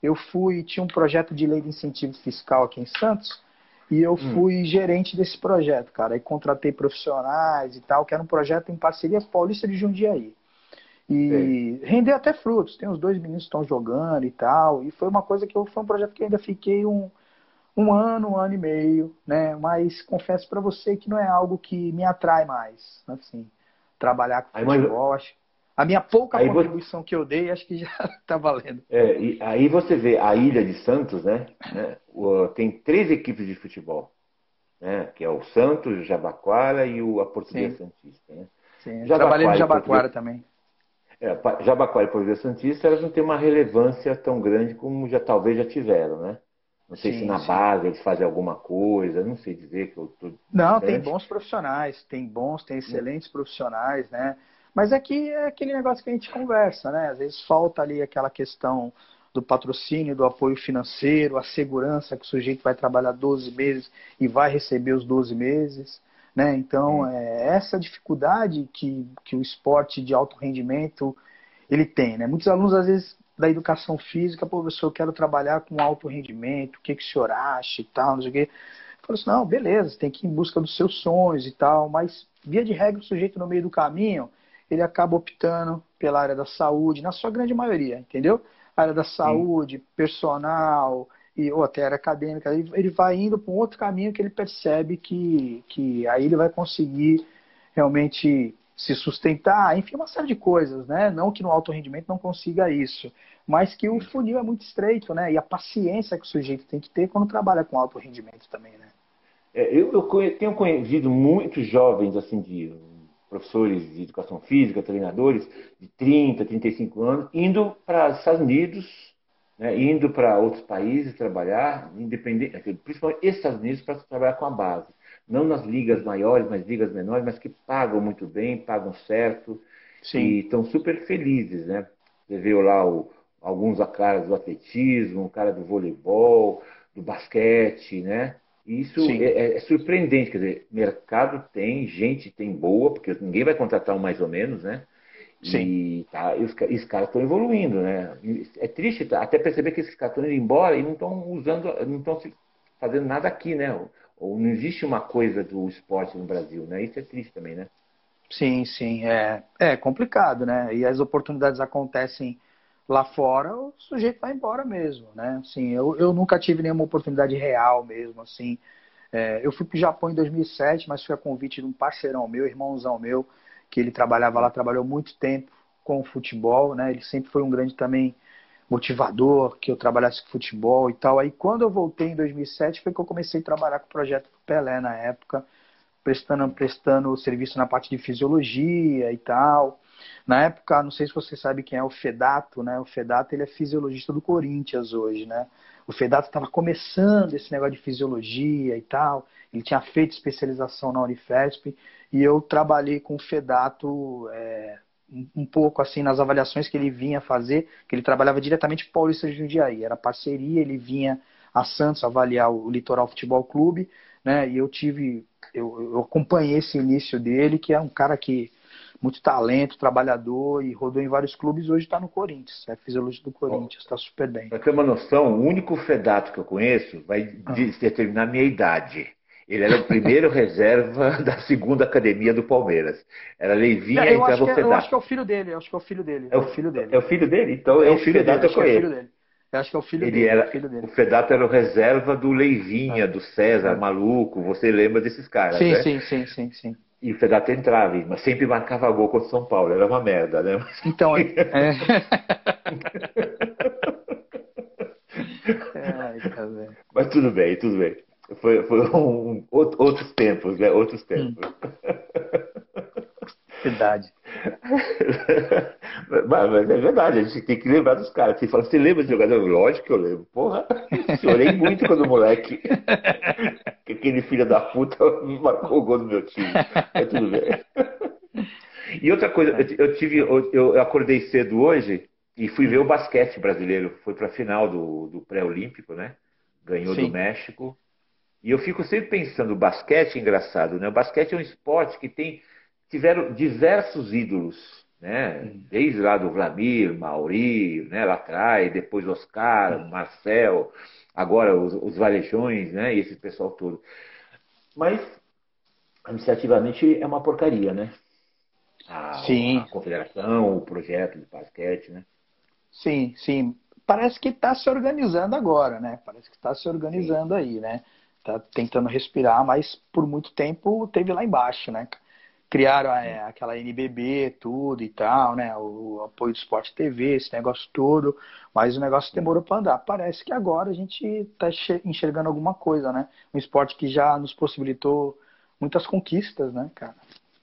eu fui, tinha um projeto de lei de incentivo fiscal aqui em Santos, e eu hum. fui hum. gerente desse projeto, cara. E contratei profissionais e tal, que era um projeto em parceria Paulista de Jundiaí. E rendeu até frutos. Tem os dois meninos que estão jogando e tal. E foi uma coisa que eu, foi um projeto que eu ainda fiquei um, um ano, um ano e meio, né? Mas confesso para você que não é algo que me atrai mais, assim, trabalhar com aí, futebol. Mas... Acho, a minha pouca aí contribuição você... que eu dei, acho que já está valendo. É, e aí você vê a Ilha de Santos, né? né tem três equipes de futebol, né? Que é o Santos, o Jabaquara e o a Portuguesa Santista, né? Sim, trabalhei no Jabaquara também. É, Jabaquara e Portuguesa Santista, elas não têm uma relevância tão grande como já talvez já tiveram, né? Não sei sim, se na sim. base eles fazem alguma coisa, não sei dizer que eu tô Não, tem bons profissionais, tem bons, tem excelentes profissionais, né? Mas aqui é, é aquele negócio que a gente conversa, né? Às vezes falta ali aquela questão do patrocínio, do apoio financeiro, a segurança que o sujeito vai trabalhar 12 meses e vai receber os 12 meses. Né? Então, é essa dificuldade que, que o esporte de alto rendimento ele tem. Né? Muitos alunos, às vezes, da educação física, professor, eu quero trabalhar com alto rendimento, o que, que o senhor acha e tal, não sei o quê. Eu falo assim, não, beleza, tem que ir em busca dos seus sonhos e tal, mas, via de regra, o sujeito no meio do caminho, ele acaba optando pela área da saúde, na sua grande maioria, entendeu? A área da saúde, Sim. personal, e, ou até área acadêmica, ele, ele vai indo para um outro caminho que ele percebe que, que aí ele vai conseguir realmente se sustentar, enfim, uma série de coisas, né? Não que no alto rendimento não consiga isso, mas que o funil é muito estreito, né? E a paciência que o sujeito tem que ter quando trabalha com alto rendimento também, né? É, eu, eu, tenho conhecido muitos jovens, assim, de professores de educação física, treinadores de 30, 35 anos, indo para os Estados Unidos né, indo para outros países trabalhar, independente, principalmente Estados Unidos, para trabalhar com a base. Não nas ligas maiores, mas ligas menores, mas que pagam muito bem, pagam certo Sim. e estão super felizes. Né? Você vê lá o, alguns caras do atletismo, o cara do voleibol, do basquete, né? Isso é, é, surpreendente, quer dizer, mercado tem, gente tem boa, porque ninguém vai contratar um mais ou menos, né? Sim. E, tá, e os, e os caras estão evoluindo, né? É triste até perceber que esses caras estão indo embora e não estão usando, não estão fazendo nada aqui, né? Ou, não existe uma coisa do esporte no Brasil, né? Isso é triste também, né? Sim, sim, é, é complicado, né? E as oportunidades acontecem lá fora, o sujeito vai embora mesmo, né? Assim, eu, eu nunca tive nenhuma oportunidade real mesmo, assim. É, eu fui para o Japão em 2007, mas foi a convite de um parceirão meu, irmãozão meu, que ele trabalhava lá, trabalhou muito tempo com o futebol, né? Ele sempre foi um grande também motivador, que eu trabalhasse com futebol e tal. Aí quando eu voltei em 2007 foi que eu comecei a trabalhar com o projeto do Pelé na época, prestando prestando serviço na parte de fisiologia e tal. Na época, não sei se você sabe quem é o Fedato, né? O Fedato ele é fisiologista do Corinthians hoje, né? O Fedato estava começando esse negócio de fisiologia e tal. Ele tinha feito especialização na Unifesp e eu trabalhei com o Fedato é, um pouco assim nas avaliações que ele vinha fazer, que ele trabalhava diretamente com o Paulista de Jundiaí. Era parceria, ele vinha a Santos avaliar o Litoral Futebol Clube, né? E eu tive, eu, eu acompanhei esse início dele, que é um cara que muito talento, trabalhador e rodou em vários clubes. Hoje está no Corinthians, é fisiologista do Corinthians, está super bem. Para ter uma noção, o único Fedato que eu conheço vai ah. determinar a minha idade. Ele era o primeiro reserva da segunda academia do Palmeiras. Era Leivinha é, e entrava o Fedato. Eu acho que é o filho dele, eu acho que é o filho dele. É o, filho dele. É o filho dele? Então é, o filho dele, eu conheço. Eu acho que é o filho ele dele. Era, o, filho dele. o Fedato era o reserva do Leivinha, ah. do César, maluco. Você lembra desses caras, sim, né? Sim, sim, sim, sim. E o Fedato entrava, mas sempre marcava gol contra o São Paulo. Era uma merda, né? Então, é... Ai, tá mas tudo bem, tudo bem. Foi, foi um, outros tempos, né? Outros tempos. Hum. Verdade. Mas, é verdade, a gente tem que lembrar dos caras. Você fala, você lembra de jogador? Lógico que eu lembro. Porra, chorei muito quando moleque. que aquele filho da puta marcou o gol do meu time. Mas tudo bem. E outra coisa, eu tive, eu acordei cedo hoje e fui ver o basquete brasileiro. Foi para a final do, do pré-olímpico, né? Ganhou Sim. do México. E eu fico sempre pensando, o basquete é engraçado, né? O basquete é um esporte que tem tiveram diversos ídolos, né? Desde lá do Vladimir, Mauri, né? Lá atrás, depois Oscar, Marcel, agora os, os Valejões, né? E esse pessoal todo. Mas, administrativamente, é uma porcaria, né? A, sim. a confederação, o projeto de basquete, né? Sim, sim. Parece que está se organizando agora, né? Parece que está se organizando sim. aí, né? Tá tentando respirar, mas por muito tempo teve lá embaixo, né? criaram é, aquela NBB, tudo e tal, né? O, o, apoio do Esporte TV, esse negócio todo, mas o negócio demorou para andar. Parece que agora a gente está enxergando alguma coisa, né? Um esporte que já nos possibilitou muitas conquistas, né, cara?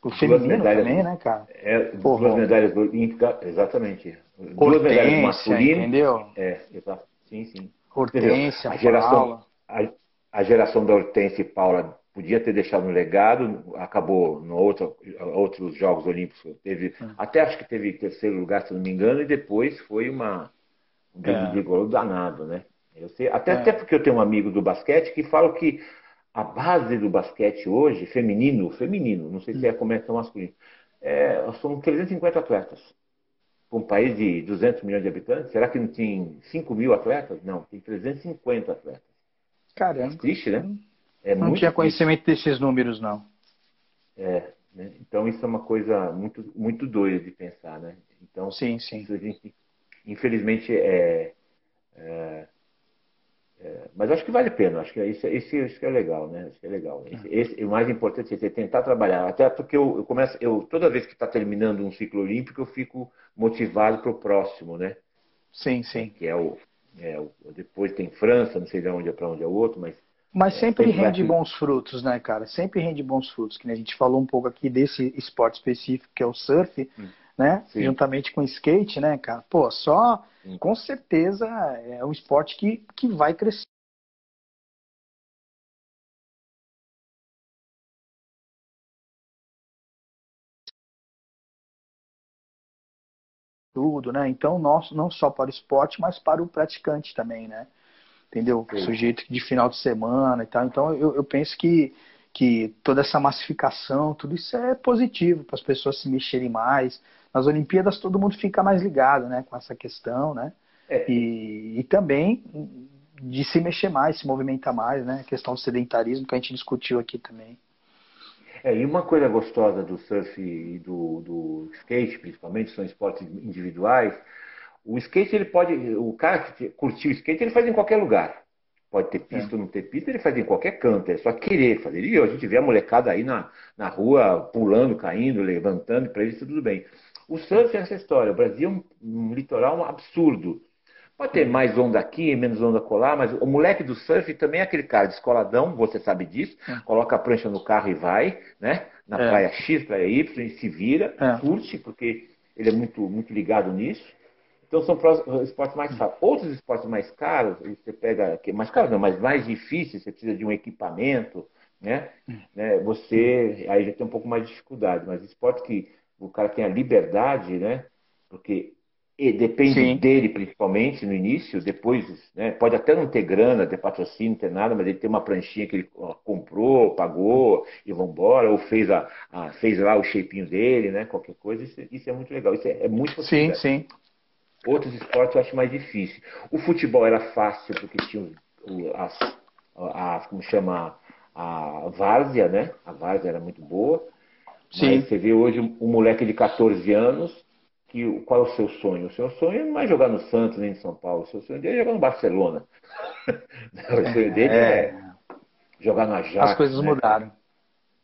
O feminino também, né, cara? É, Porra, duas medalhas olímpicas, exatamente. Duas medalhas masculinas. Entendeu? É, exato. Sim, sim. Hortência, a geração, a, a geração da Hortência e Paula podia ter deixado um legado, acabou no outro, outros Jogos Olímpicos, teve, hum. até acho que teve terceiro lugar, se não me engano, e depois foi uma, um é. danado, né? Eu sei, até, é. até porque eu tenho um amigo do basquete que fala que a base do basquete hoje, feminino, feminino, não sei se é como é tão masculino, é, são 350 atletas. Um país de 200 milhões de habitantes, será que não tem 5 mil atletas? Não, tem 350 atletas. Caramba. É triste, né? É não tinha conhecimento desses números, não. É, né? então isso é uma coisa muito, muito doida de pensar, né? Então, sim, sim. Gente, infelizmente, é, é, é, mas acho que vale a pena. Acho que isso, isso, isso é legal, né? Isso é legal. Esse, esse, o mais importante é tentar trabalhar. Até porque eu, eu começo, eu toda vez que está terminando um ciclo olímpico, eu fico motivado para o próximo, né? Sim, sim. Que é o, é depois tem França, não sei de onde é para onde é o outro, mas mas é, sempre rende bons frutos, né, cara? Sempre rende bons frutos. Que a gente falou um pouco aqui desse esporte específico que é o surf, hum. né? Sim. Juntamente com o skate, né, cara? Pô, só Sim. com certeza é um esporte que, que vai crescer. Tudo, né? Então, não, não só para o esporte, mas para o praticante também, né? entendeu? Sim. Sujeito de final de semana e tal. Então eu, eu penso que, que toda essa massificação, tudo isso é positivo para as pessoas se mexerem mais. Nas Olimpíadas todo mundo fica mais ligado, né, com essa questão, né? É. E, e também de se mexer mais, se movimentar mais, né? A questão do sedentarismo que a gente discutiu aqui também. É, e uma coisa gostosa do surf e do, do skate, principalmente, são esportes individuais, o skate, ele pode. O cara que curtiu o skate, ele faz em qualquer lugar. Pode ter pista é. ou não ter pista, ele faz em qualquer canto. É só querer fazer. E a gente vê a molecada aí na, na rua pulando, caindo, levantando, para eles tudo bem. O surf é essa história. O Brasil é um, um litoral absurdo. Pode ter mais onda aqui, menos onda colar, mas o moleque do surf também é aquele cara descoladão, você sabe disso, é. coloca a prancha no carro e vai, né? Na é. praia X, praia Y, e se vira, é. curte, porque ele é muito, muito ligado nisso. Então são esportes mais caros. Outros esportes mais caros, você pega, mais caros não, mas mais difíceis, você precisa de um equipamento, né? né? Você aí já tem um pouco mais de dificuldade, mas esportes que o cara tem a liberdade, né? Porque depende Sim. dele principalmente no início, depois né, pode até não ter grana, ter patrocínio, não ter nada, mas ele tem uma pranchinha que ele comprou, pagou e vambora, ou fez, a, a, fez lá o shapinho dele, né? Qualquer coisa, isso, isso é muito legal, isso é, é muito Sim, sim. Outros esportes eu acho mais difícil. O futebol era fácil porque tinha o, as, a, como chama, a várzea, né? A várzea era muito boa. Sim. Mas você vê hoje um moleque de 14 anos, que qual é o seu sonho? O seu sonho não é jogar no Santos nem em São Paulo, o seu sonho dele é jogar no Barcelona. o sonho dele é, é jogar no Ajax. As coisas né? mudaram.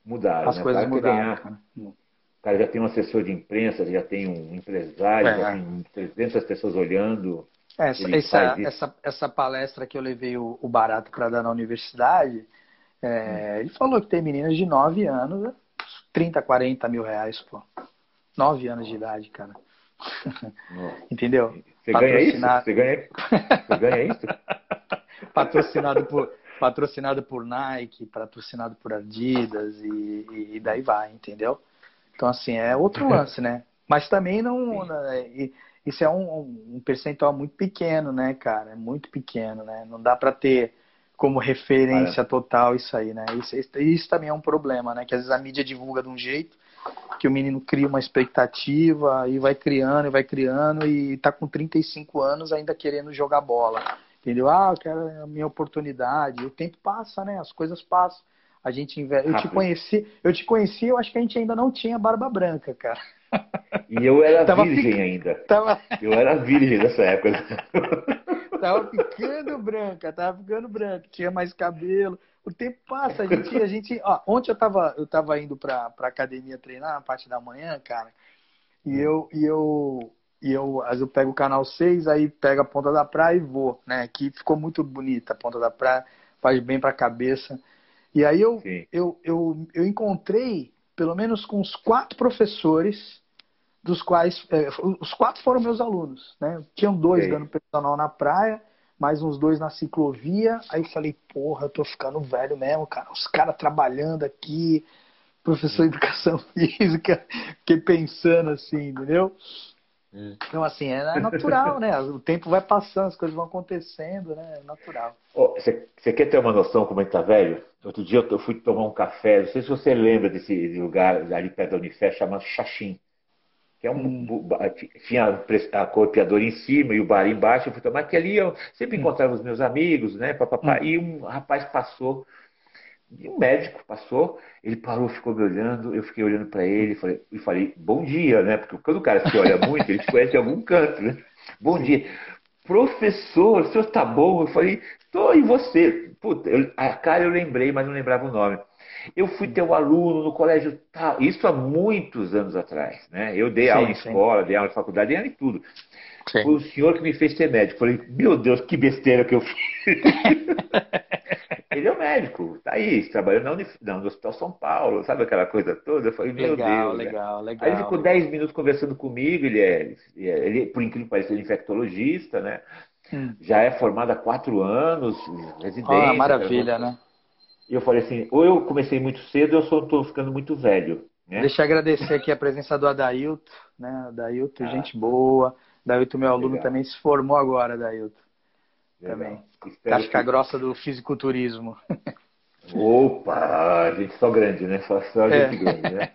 Mudaram. As né? coisas mudaram. Ganhar, o cara já tem um assessor de imprensa, já tem um empresário, é. já tem 300 pessoas olhando. Essa, essa, essa, essa, palestra que eu levei o, o Barato para dar na universidade, é, hum. ele falou que tem meninas de 9 anos, 30, 40 mil reais, pô. 9 anos de idade, cara. Entendeu? Você ganha isso? Você ganha, você ganha isso? patrocinado por patrocinado por Nike, patrocinado por Adidas e, e daí vai, entendeu? Então, assim, é outro lance, né? Mas também não. Né, isso é um, um, percentual muito pequeno, né, cara? É muito pequeno, né? Não dá para ter como referência total isso aí, né? Isso, isso também é um problema, né? Que às vezes a mídia divulga de um jeito que o menino cria uma expectativa e vai criando e vai criando e tá com 35 anos ainda querendo jogar bola. Entendeu? Ah, eu quero a minha oportunidade. O tempo passa, né? As coisas passam. A gente investe. Eu te conheci, eu te conheci, eu acho que a gente ainda não tinha barba branca, cara. E eu era tava virgem ainda. Tava... Eu era virgem nessa época. tava ficando branca, tava ficando branca, tinha mais cabelo. O tempo passa, a gente, a gente, ó, ontem eu tava, eu tava indo pra, pra academia treinar na parte da manhã, cara. E eu, e eu, e eu, às vezes eu pego o canal 6, aí pego a ponta da praia e vou, né? Que ficou muito bonita a ponta da praia, faz bem pra cabeça. E aí eu, eu, eu, eu encontrei, pelo menos com uns quatro professores, dos quais é, os quatro foram meus alunos, né? Tinham dois dando personal na praia, mais uns dois na ciclovia. Aí eu falei, porra, eu tô ficando velho mesmo, cara. Os caras trabalhando aqui, professor de educação física, fiquei pensando assim, entendeu? Hum. Então, assim, é natural, né? O tempo vai passando, as coisas vão acontecendo, né? É natural. Você oh, quer ter uma noção como ele tá velho? Outro dia eu fui tomar um café, não sei se você lembra desse lugar ali perto da Unifé, chamado Xaxim. Que é um. Tinha a copiadora em cima e o bar embaixo. Eu fui tomar, que ali eu sempre hum. encontrava os meus amigos, né? Papapá, hum. E um rapaz passou um médico passou, ele parou, ficou me olhando, eu fiquei olhando para ele e falei, e falei, bom dia, né? Porque quando o cara se olha muito, ele te conhece em algum canto, né? Bom dia. Professor, o senhor tá bom? Eu falei, tô, e você? Puta, eu, a cara eu lembrei, mas não lembrava o nome. Eu fui teu aluno no colégio tal, isso há muitos anos atrás, né? Eu dei sim, aula em sim. escola, dei aula em faculdade, dei aula em tudo. Sim. Foi o senhor que me fez ser médico. Falei, meu Deus, que besteira que eu fiz. Ele é um médico, tá aí, trabalhando na Unif... não, no Hospital São Paulo, sabe aquela coisa toda? Eu falei, meu legal, Deus. Legal, né? legal. Aí ele ficou 10 minutos conversando comigo, ele é, ele, por incrível que pareça, ele é infectologista, né? Hum. Já é formado há quatro anos, residente. Ah, maravilha, né? E eu falei assim, ou eu comecei muito cedo, ou eu só estou ficando muito velho. Né? Deixa eu agradecer aqui a presença do Adailto, né? Adailto, ah. gente boa. Adailto, meu aluno, Legal. também se formou agora, Adailto. Também. Casca que... grossa do fisiculturismo. Opa, gente só grande, né? Só, só gente é. grande, né?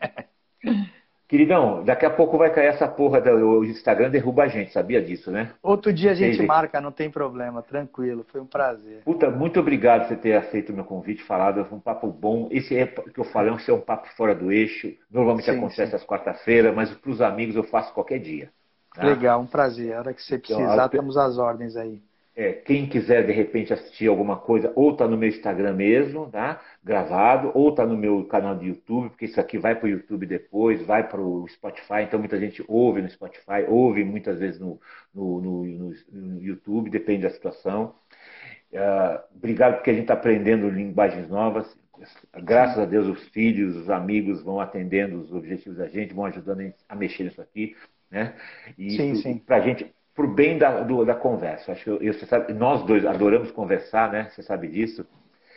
Queridão, daqui a pouco vai cair essa porra do Instagram, derruba a gente, sabia disso, né? Outro dia a gente marca, não tem problema, tranquilo, foi um prazer. Puta, muito obrigado por você ter aceito o meu convite, falado, foi um papo bom. Esse é que eu falei, esse é um papo fora do eixo. Normalmente sim, acontece sim. às quarta-feiras, mas para os amigos eu faço qualquer dia. Tá? Legal, um prazer. A hora que você então, precisar, então, estamos às ordens aí. É, quem quiser de repente assistir alguma coisa, ou está no meu Instagram mesmo, tá? Gravado, ou está no meu canal de YouTube, porque isso aqui vai para o YouTube depois, vai para o Spotify, então muita gente ouve no Spotify, ouve muitas vezes no, no, no, no YouTube, depende da situação. Uh, obrigado porque a gente está aprendendo linguagens novas. Graças a Deus os filhos, os amigos vão atendendo os objetivos da gente, vão ajudando a mexer nisso aqui. né? E sim, isso, sim. Pra gente, pro bem da, do, da conversa. Acho eu, você sabe, nós dois adoramos conversar, né? Você sabe disso.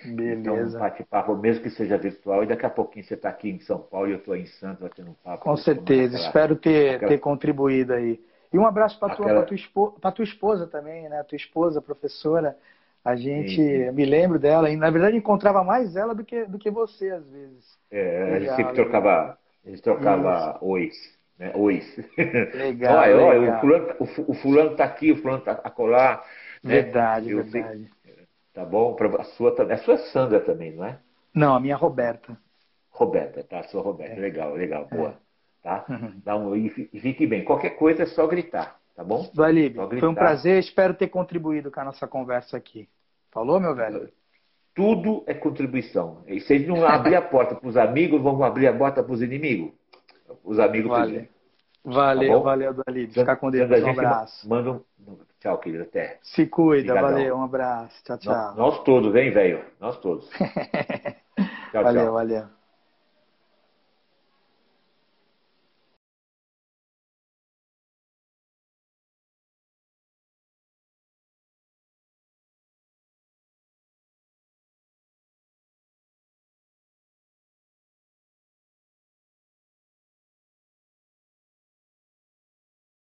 Beleza. Então, bate-papo, mesmo que seja virtual, e daqui a pouquinho você está aqui em São Paulo e eu estou em Santos batendo um papo. Com certeza, aquela, espero ter, aquela... ter contribuído aí. E um abraço para aquela... tua, tua, tua esposa também, né? Tua esposa, professora. A gente, sim, sim. me lembro dela, e na verdade encontrava mais ela do que, do que você, às vezes. É, a gente sempre trocava, a gente trocava ois. Né? Ois. Legal. olha, legal. olha, o fulano, o, fulano tá aqui, o fulano tá acolá. Né? Verdade, eu verdade. Tá bom? A sua, a sua é Sandra também, não é? Não, a minha é Roberta. Roberta, tá? A sua Roberta. É. Legal, legal, boa. É. Tá? Uhum. Dá um, e fique bem. Qualquer coisa é só gritar, tá bom? Valib, foi um prazer. Espero ter contribuído com a nossa conversa aqui. Falou, meu velho? Tudo é contribuição. E se a gente não abrir a porta para os amigos, vamos abrir a porta para os inimigos? Os amigos valeu. primeiro. Valeu, tá valeu, Dalí. Ficar com Deus. Um abraço. Manda um... Tchau, querido. Até. Se cuida, Obrigadão. valeu. Um abraço. Tchau, tchau. Nós, nós todos, hein, velho? Nós todos. tchau, valeu, tchau. valeu.